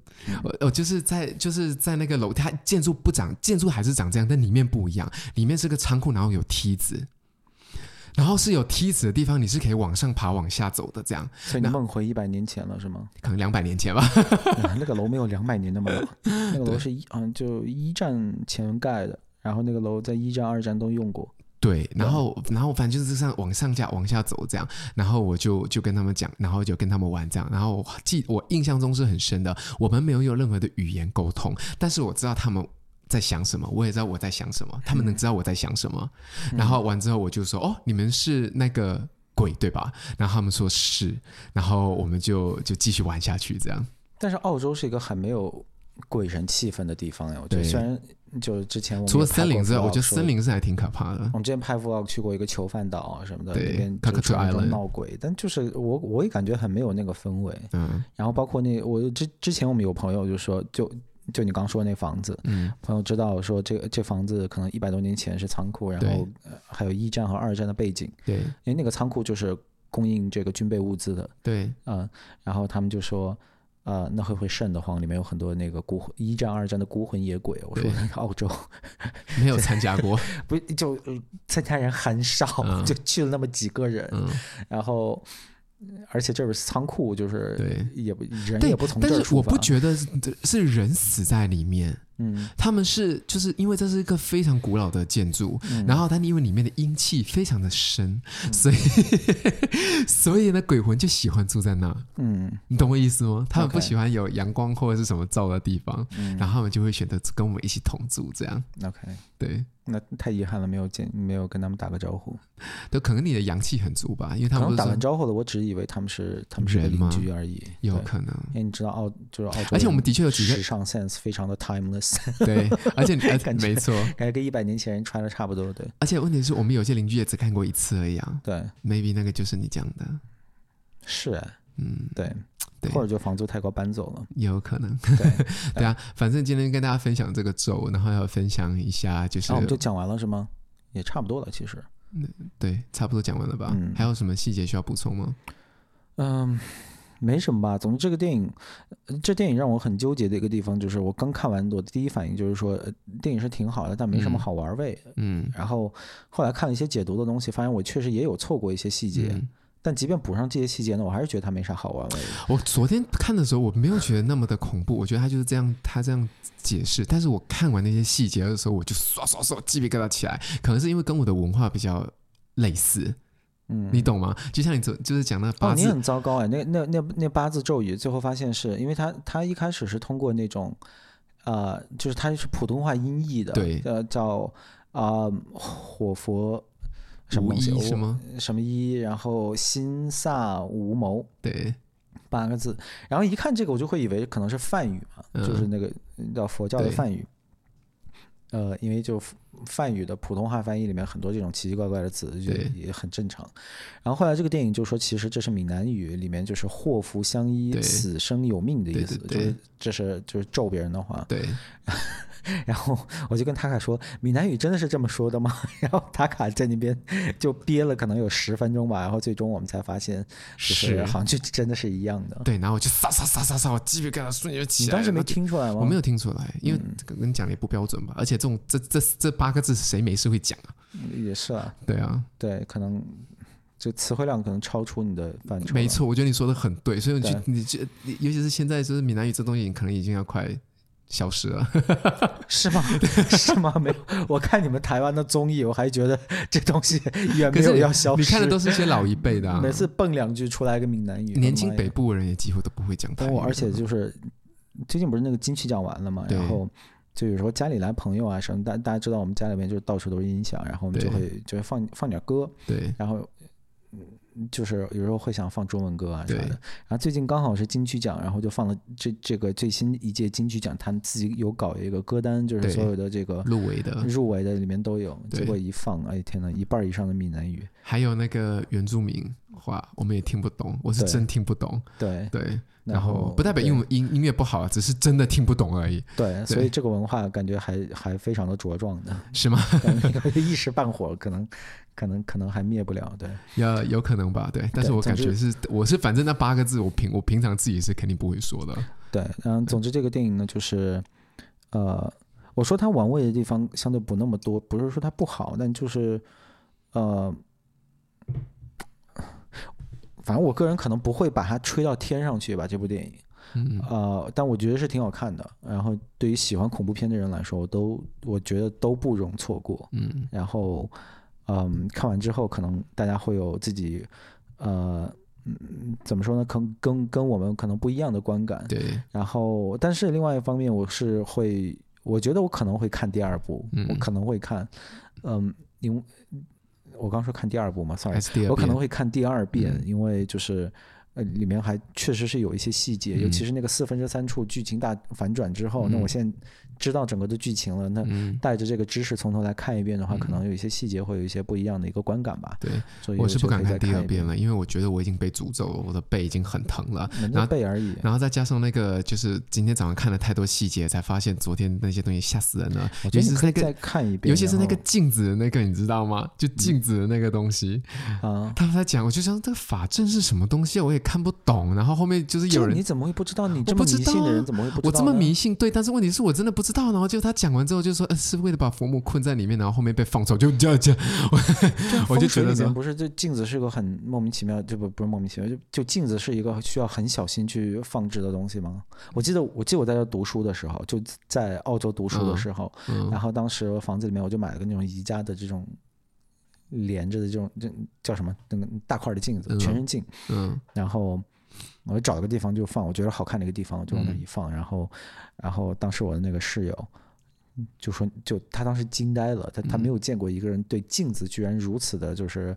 我我就是在就是在那个楼，它建筑不长，建筑还是长这样，但里面不一样，里面是个仓库，然后有梯子，然后是有梯子的地方，你是可以往上爬、往下走的，这样。所以你梦回一百年前了是吗？可能两百年前吧。那个楼没有两百年那么老，那个楼是一嗯，就一战前盖的，然后那个楼在一战、二战都用过。对，然后然后反正就是这样往上架往下走这样，然后我就就跟他们讲，然后就跟他们玩这样，然后我记我印象中是很深的，我们没有用任何的语言沟通，但是我知道他们在想什么，我也知道我在想什么，他们能知道我在想什么，嗯、然后完之后我就说哦，你们是那个鬼对吧？然后他们说是，然后我们就就继续玩下去这样。但是澳洲是一个很没有鬼神气氛的地方呀，我觉得虽然。就是之前我们除了森林之外，我觉得森林是还挺可怕的。我们之前拍 vlog 去过一个囚犯岛啊什么的，对里面就是那闹鬼，但就是我我也感觉很没有那个氛围。嗯，然后包括那我之之前我们有朋友就说，就就你刚说那房子，嗯，朋友知道说这这房子可能一百多年前是仓库，然后还有一战和二战的背景，对，因为那个仓库就是供应这个军备物资的，对，嗯，然后他们就说。啊、呃，那会不会瘆得慌？里面有很多那个孤魂，一战、二战的孤魂野鬼。我说那个澳洲 没有参加过，不就参加人很少，嗯、就去了那么几个人，嗯、然后。而且这是仓库，就是对，也不人也不从这儿出发。但是我不觉得是人死在里面，嗯，他们是就是因为这是一个非常古老的建筑，嗯、然后它因为里面的阴气非常的深，嗯、所以 所以呢鬼魂就喜欢住在那，嗯，你懂我意思吗？他们不喜欢有阳光或者是什么照的地方，嗯、然后他们就会选择跟我们一起同住这样。OK，对。那太遗憾了，没有见，没有跟他们打个招呼。都可能你的阳气很足吧，因为他们打完招呼了，我只以为他们是他们是邻居而已，有可能。因为你知道澳就是澳洲，而且我们的确有几个时尚 sense 非常的 timeless。对，而且 感觉没错，感觉跟一百年前人穿的差不多。对，而且问题是我们有些邻居也只看过一次而已啊。对，maybe 那个就是你讲的。是啊，嗯，对。或者就房租太高搬走了，也有可能。对 对啊，反正今天跟大家分享这个咒，然后要分享一下，就是、啊、我们就讲完了是吗？也差不多了，其实。嗯对，差不多讲完了吧？嗯、还有什么细节需要补充吗？嗯，没什么吧。总之，这个电影，这电影让我很纠结的一个地方就是，我刚看完，我的第一反应就是说，电影是挺好的，但没什么好玩味。嗯。嗯然后后来看了一些解读的东西，发现我确实也有错过一些细节。嗯但即便补上这些细节呢，我还是觉得它没啥好玩味。我昨天看的时候，我没有觉得那么的恐怖，我觉得他就是这样，他这样解释。但是我看完那些细节的时候，我就唰唰唰鸡皮疙瘩起来。可能是因为跟我的文化比较类似，嗯，你懂吗？就像你昨就是讲那八字，哦，你很糟糕哎，那那那那八字咒语，最后发现是因为他他一开始是通过那种，呃，就是他是普通话音译的，对，呃，叫啊、呃、火佛。什么一什么什么一，然后心萨无谋，对，八个字。然后一看这个，我就会以为可能是梵语嘛，嗯、就是那个叫佛教的梵语。对呃，因为就梵语的普通话翻译里面很多这种奇奇怪怪的字，就也很正常。然后后来这个电影就说，其实这是闽南语里面就是祸福相依、对死生有命的意思，就是这是就是咒别人的话。对。然后我就跟塔卡说，闽南语真的是这么说的吗？然后塔卡在那边就憋了可能有十分钟吧，然后最终我们才发现，就是好像就真的是一样的。对，然后我就撒撒撒撒撒，我鸡皮疙瘩瞬间起来。你当时没听出来吗？我没有听出来，因为跟你讲的也不标准吧。而且这种这这这八个字，谁没事会讲啊？也是啊。对啊，对，可能就词汇量可能超出你的范畴。没错，我觉得你说的很对，所以你就你这，尤其是现在，就是闽南语这东西，可能已经要快。消失了，是吗？是吗？没有，我看你们台湾的综艺，我还觉得这东西远没有要消失。你看的都是一些老一辈的，啊，每次蹦两句出来个闽南语，年轻北部人也几乎都不会讲台语。而且就是最近不是那个金曲讲完了嘛，然后就有时候家里来朋友啊什么，大大家知道我们家里面就到处都是音响，然后我们就会就会放放点歌，对，然后。就是有时候会想放中文歌啊啥的，然后最近刚好是金曲奖，然后就放了这这个最新一届金曲奖，他们自己有搞一个歌单，就是所有的这个入围的入围的里面都有，结果一放，哎天呐，一半以上的闽南语，还有那个原住民话，我们也听不懂，我是真听不懂，对对，然后不代表因为音音乐不好，只是真的听不懂而已，对，所以这个文化感觉还还非常的茁壮的，是吗？一时半会儿可能。可能可能还灭不了，对，有有可能吧，对，但是我感觉是，我是反正那八个字，我平我平常自己是肯定不会说的，对，嗯，总之这个电影呢，就是，呃，我说它玩味的地方相对不那么多，不是说它不好，但就是，呃，反正我个人可能不会把它吹到天上去吧，这部电影，嗯，呃，但我觉得是挺好看的，然后对于喜欢恐怖片的人来说，我都我觉得都不容错过，嗯，然后。嗯，看完之后可能大家会有自己呃。嗯，怎么说呢？可能跟跟我们可能不一样的观感。对。然后，但是另外一方面，我是会，我觉得我可能会看第二部，嗯、我可能会看，嗯，因为我刚说看第二部嘛，sorry，我可能会看第二遍，嗯、因为就是呃，里面还确实是有一些细节，嗯、尤其是那个四分之三处剧情大反转之后，嗯、那我现在。知道整个的剧情了，那带着这个知识从头来看一遍的话，嗯、可能有一些细节会有一些不一样的一个观感吧。对，所以我是不敢看第二遍了，因为我觉得我已经被诅咒了，我的背已经很疼了。然后背而已，然后再加上那个，就是今天早上看了太多细节，才发现昨天那些东西吓死人了。尤其是那个再看一遍，尤其是那个镜子的那个，你知道吗？就镜子的那个东西啊，他们在讲，我就想这个法阵是什么东西，我也看不懂。然后后面就是有人，你怎么会不知道？你这么迷信的人怎么会不知道？我这么迷信，对，但是问题是我真的不知道。然后就他讲。完之后就说，呃，是为了把佛母困在里面，然后后面被放走，就这样这样。我就觉得不是，就镜子是个很莫名其妙，就不不是莫名其妙，就就镜子是一个需要很小心去放置的东西吗？我记得，我记得我在这读书的时候，就在澳洲读书的时候，嗯嗯、然后当时房子里面我就买了个那种宜家的这种连着的这种这叫什么那个大块的镜子，全身镜，嗯，嗯然后。我就找了个地方就放，我觉得好看的一个地方，我就往那一放。嗯、然后，然后当时我的那个室友就说，就他当时惊呆了，他他没有见过一个人对镜子居然如此的，就是。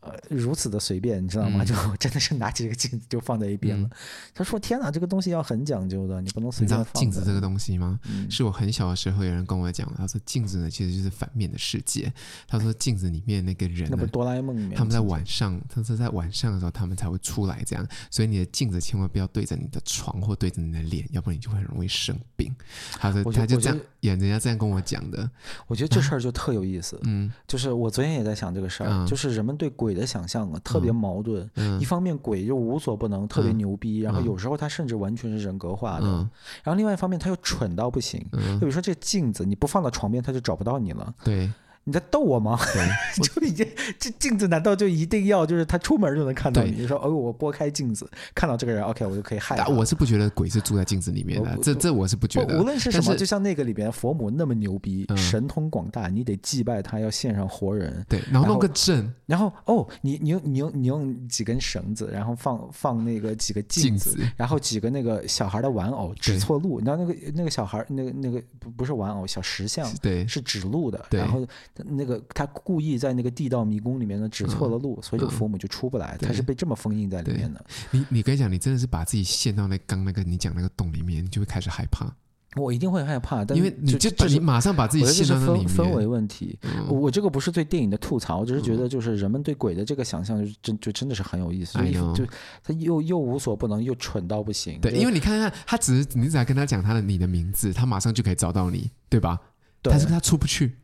呃，如此的随便，你知道吗？就真的是拿起这个镜子就放在一边了。他说：“天哪，这个东西要很讲究的，你不能随便放。”镜子这个东西吗？是我很小的时候有人跟我讲的。他说镜子呢，其实就是反面的世界。他说镜子里面那个人，那不哆啦 A 梦里面，他们在晚上，他说在晚上的时候他们才会出来这样。所以你的镜子千万不要对着你的床或对着你的脸，要不然你就会很容易生病。他说他就这样，演人家这样跟我讲的。我觉得这事儿就特有意思。嗯，就是我昨天也在想这个事儿，就是人们对鬼。鬼的想象啊，特别矛盾。嗯、一方面，鬼就无所不能，特别牛逼，嗯、然后有时候他甚至完全是人格化的。嗯、然后另外一方面，他又蠢到不行。就、嗯、比如说这镜子，你不放到床边，他就找不到你了。对。你在逗我吗？就已经这镜子难道就一定要就是他出门就能看到你？对你说哦，我拨开镜子看到这个人，OK，我就可以害他。我是不觉得鬼是住在镜子里面的，这这我是不觉得。无论是什么，就像那个里边佛母那么牛逼，嗯、神通广大，你得祭拜他，要献上活人。对，然后弄个阵，然后哦，你你用你用你用几根绳子，然后放放那个几个镜子，子然后几个那个小孩的玩偶指错路，对你知道那个那个小孩那个那个不不是玩偶小石像，对，是指路的，对然后那个他。故意在那个地道迷宫里面呢，指错了路，嗯、所以这个佛母就出不来，他、嗯、是被这么封印在里面的。你你跟你讲，你真的是把自己陷到那刚那个你讲那个洞里面，你就会开始害怕。我一定会害怕，但因为你就你马上把自己陷到那里面。氛氛围问题，嗯、我这个不是对电影的吐槽，我只是觉得就是人们对鬼的这个想象就真就真的是很有意思。就他又又无所不能，又蠢到不行。对，因为你看看他，只是你只要跟他讲他的你的名字，他马上就可以找到你，对吧？对，但是他出不去。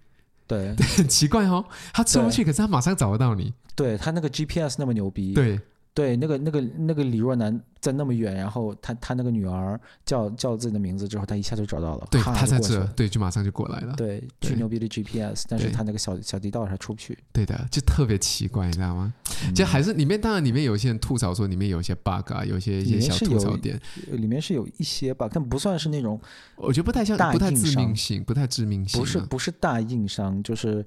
对，很奇怪哦，他出不去，可是他马上找得到你。对，他那个 GPS 那么牛逼。对，对，那个那个那个李若男。在那么远，然后他他那个女儿叫叫自己的名字之后，他一下就找到了。对，他在这，对，就马上就过来了。对，巨牛逼的 GPS，但是他那个小小地道还出不去。对的，就特别奇怪，你知道吗？就还是里面，当然里面有些人吐槽说里面有一些 bug 啊，有一些一些小吐槽点。里面是有一些 bug，但不算是那种，我觉得不太像，不太致命性，不太致命性。不是不是大硬伤，就是。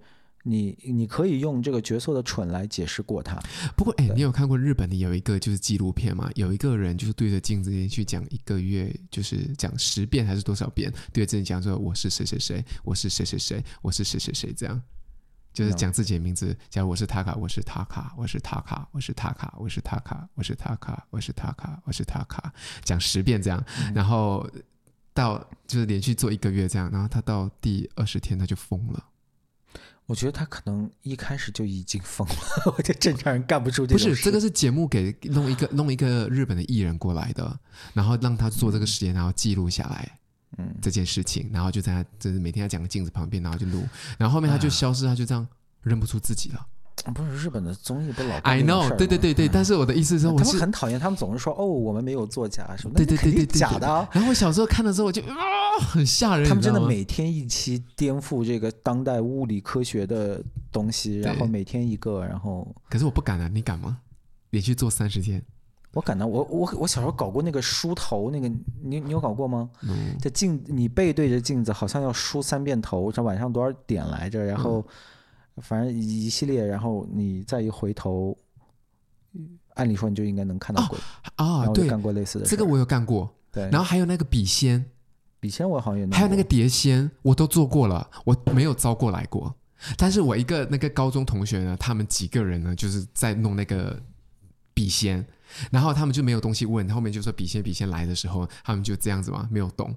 你你可以用这个角色的蠢来解释过他。不过，哎，你有看过日本的有一个就是纪录片吗？有一个人就是对着镜子去讲一个月，就是讲十遍还是多少遍，对着自己讲说我是谁谁谁，我是谁谁谁，我是谁谁谁，这样就是讲自己的名字。假如我是塔卡，我是塔卡，我是塔卡，我是塔卡，我是塔卡，我是塔卡，我是塔卡，我是塔卡，讲十遍这样，然后到就是连续做一个月这样，然后他到第二十天他就疯了。我觉得他可能一开始就已经疯了，我觉得正常人干不出这。不是，这个是节目给弄一个弄一个日本的艺人过来的，然后让他做这个实验，然后记录下来，嗯，这件事情，然后就在他就是每天要讲个镜子旁边，然后就录，然后后面他就消失，他就这样认不出自己了。不是日本的综艺不老？I know，对对对对，但是我的意思是，我是很讨厌他们总是说哦，我们没有作假什么，对对对对，假的。然后我小时候看的时候，我就啊，很吓人。他们真的每天一期颠覆这个当代物理科学的东西，然后每天一个，然后。可是我不敢啊，你敢吗？连续做三十天？我敢的，我我我小时候搞过那个梳头，那个你你有搞过吗？嗯。在镜，你背对着镜子，好像要梳三遍头，这晚上多少点来着？然后。反正一系列，然后你再一回头，按理说你就应该能看到鬼啊。对，干过类似的，这个我有干过。对，然后还有那个笔仙，笔仙我好像也还有那个碟仙，我都做过了，我没有招过来过。但是我一个那个高中同学呢，他们几个人呢，就是在弄那个笔仙，然后他们就没有东西问，后面就说笔仙笔仙来的时候，他们就这样子嘛，没有动。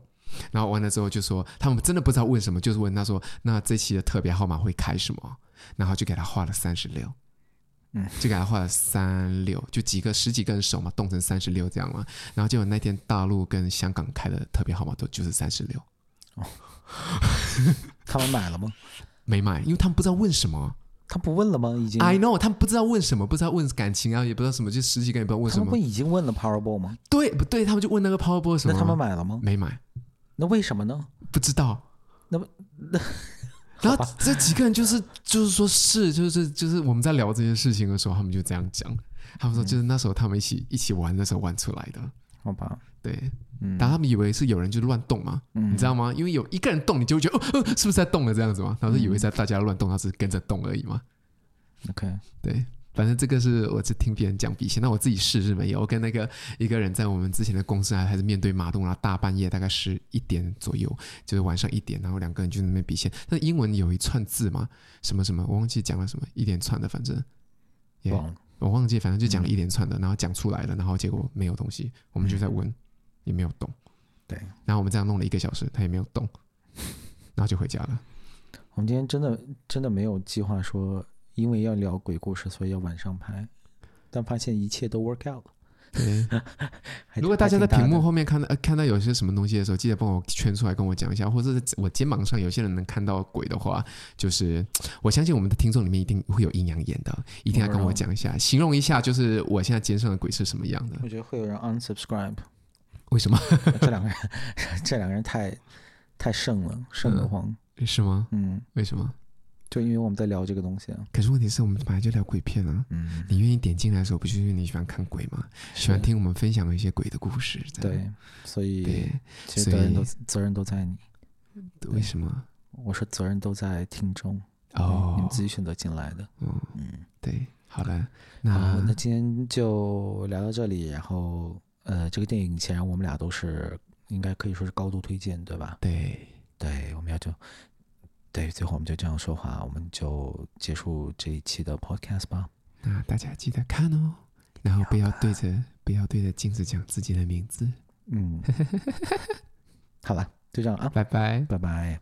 然后完了之后就说，他们真的不知道问什么，就是问他说，那这期的特别号码会开什么？然后就给他画了三十六，嗯，就给他画了三六，就几个十几个人手嘛，冻成三十六这样嘛。然后结果那天大陆跟香港开的特别号码都就是三十六。哦，他们买了吗？没买，因为他们不知道问什么。他不问了吗？已经。I know，他们不知道问什么，不知道问感情啊，也不知道什么，就十几个人不知道问什么。他们不已经问了 Powerball 吗？对，不对？他们就问那个 Powerball 什么？那他们买了吗？没买。那为什么呢？不知道。那么那，然后这几个人就是就是说是就是就是我们在聊这件事情的时候，他们就这样讲。他们说就是那时候他们一起、嗯、一起玩的时候玩出来的。好吧。对。嗯。但他们以为是有人就乱动嘛、嗯，你知道吗？因为有一个人动，你就会觉得哦哦，是不是在动了这样子嘛？他们是以为在大家乱动，他是跟着动而已嘛。OK，对，反正这个是我是听别人讲笔仙，那我自己试是没有。我跟那个一个人在我们之前的公司还还是面对马路，然后大半夜大概十一点左右，就是晚上一点，然后两个人就在那边笔仙。那英文有一串字嘛，什么什么，我忘记讲了什么，一连串的，反正也、yeah, 我忘记，反正就讲了一连串的，然后讲出来了，然后结果没有东西，我们就在问，嗯、也没有动。对，然后我们这样弄了一个小时，他也没有动，然后就回家了。我们今天真的真的没有计划说。因为要聊鬼故事，所以要晚上拍，但发现一切都 work out 了。对，如果大家在屏幕后面看到呃看到有些什么东西的时候，记得帮我圈出来跟我讲一下，或者是我肩膀上有些人能看到鬼的话，就是 我相信我们的听众里面一定会有阴阳眼的，一定要跟我讲一下，形容一下，就是我现在肩上的鬼是什么样的。我觉得会有人 unsubscribe，为什么？这两个人，这两个人太太圣了，圣得慌，是吗？嗯，为什么？就因为我们在聊这个东西啊，可是问题是我们本来就聊鬼片啊。嗯，你愿意点进来的时候，不就是因为你喜欢看鬼吗？喜欢听我们分享一些鬼的故事。对，所以对，其实责任都责任都在你。为什么？我说责任都在听众哦，你们自己选择进来的。嗯嗯，对，好了，那那今天就聊到这里。然后呃，这个电影显然我们俩都是应该可以说是高度推荐，对吧？对对，我们要就。对，最后我们就这样说话，我们就结束这一期的 podcast 吧。那大家记得看哦，然后不要对着不要对着镜子讲自己的名字。嗯，好了，就这样啊，拜拜，拜拜。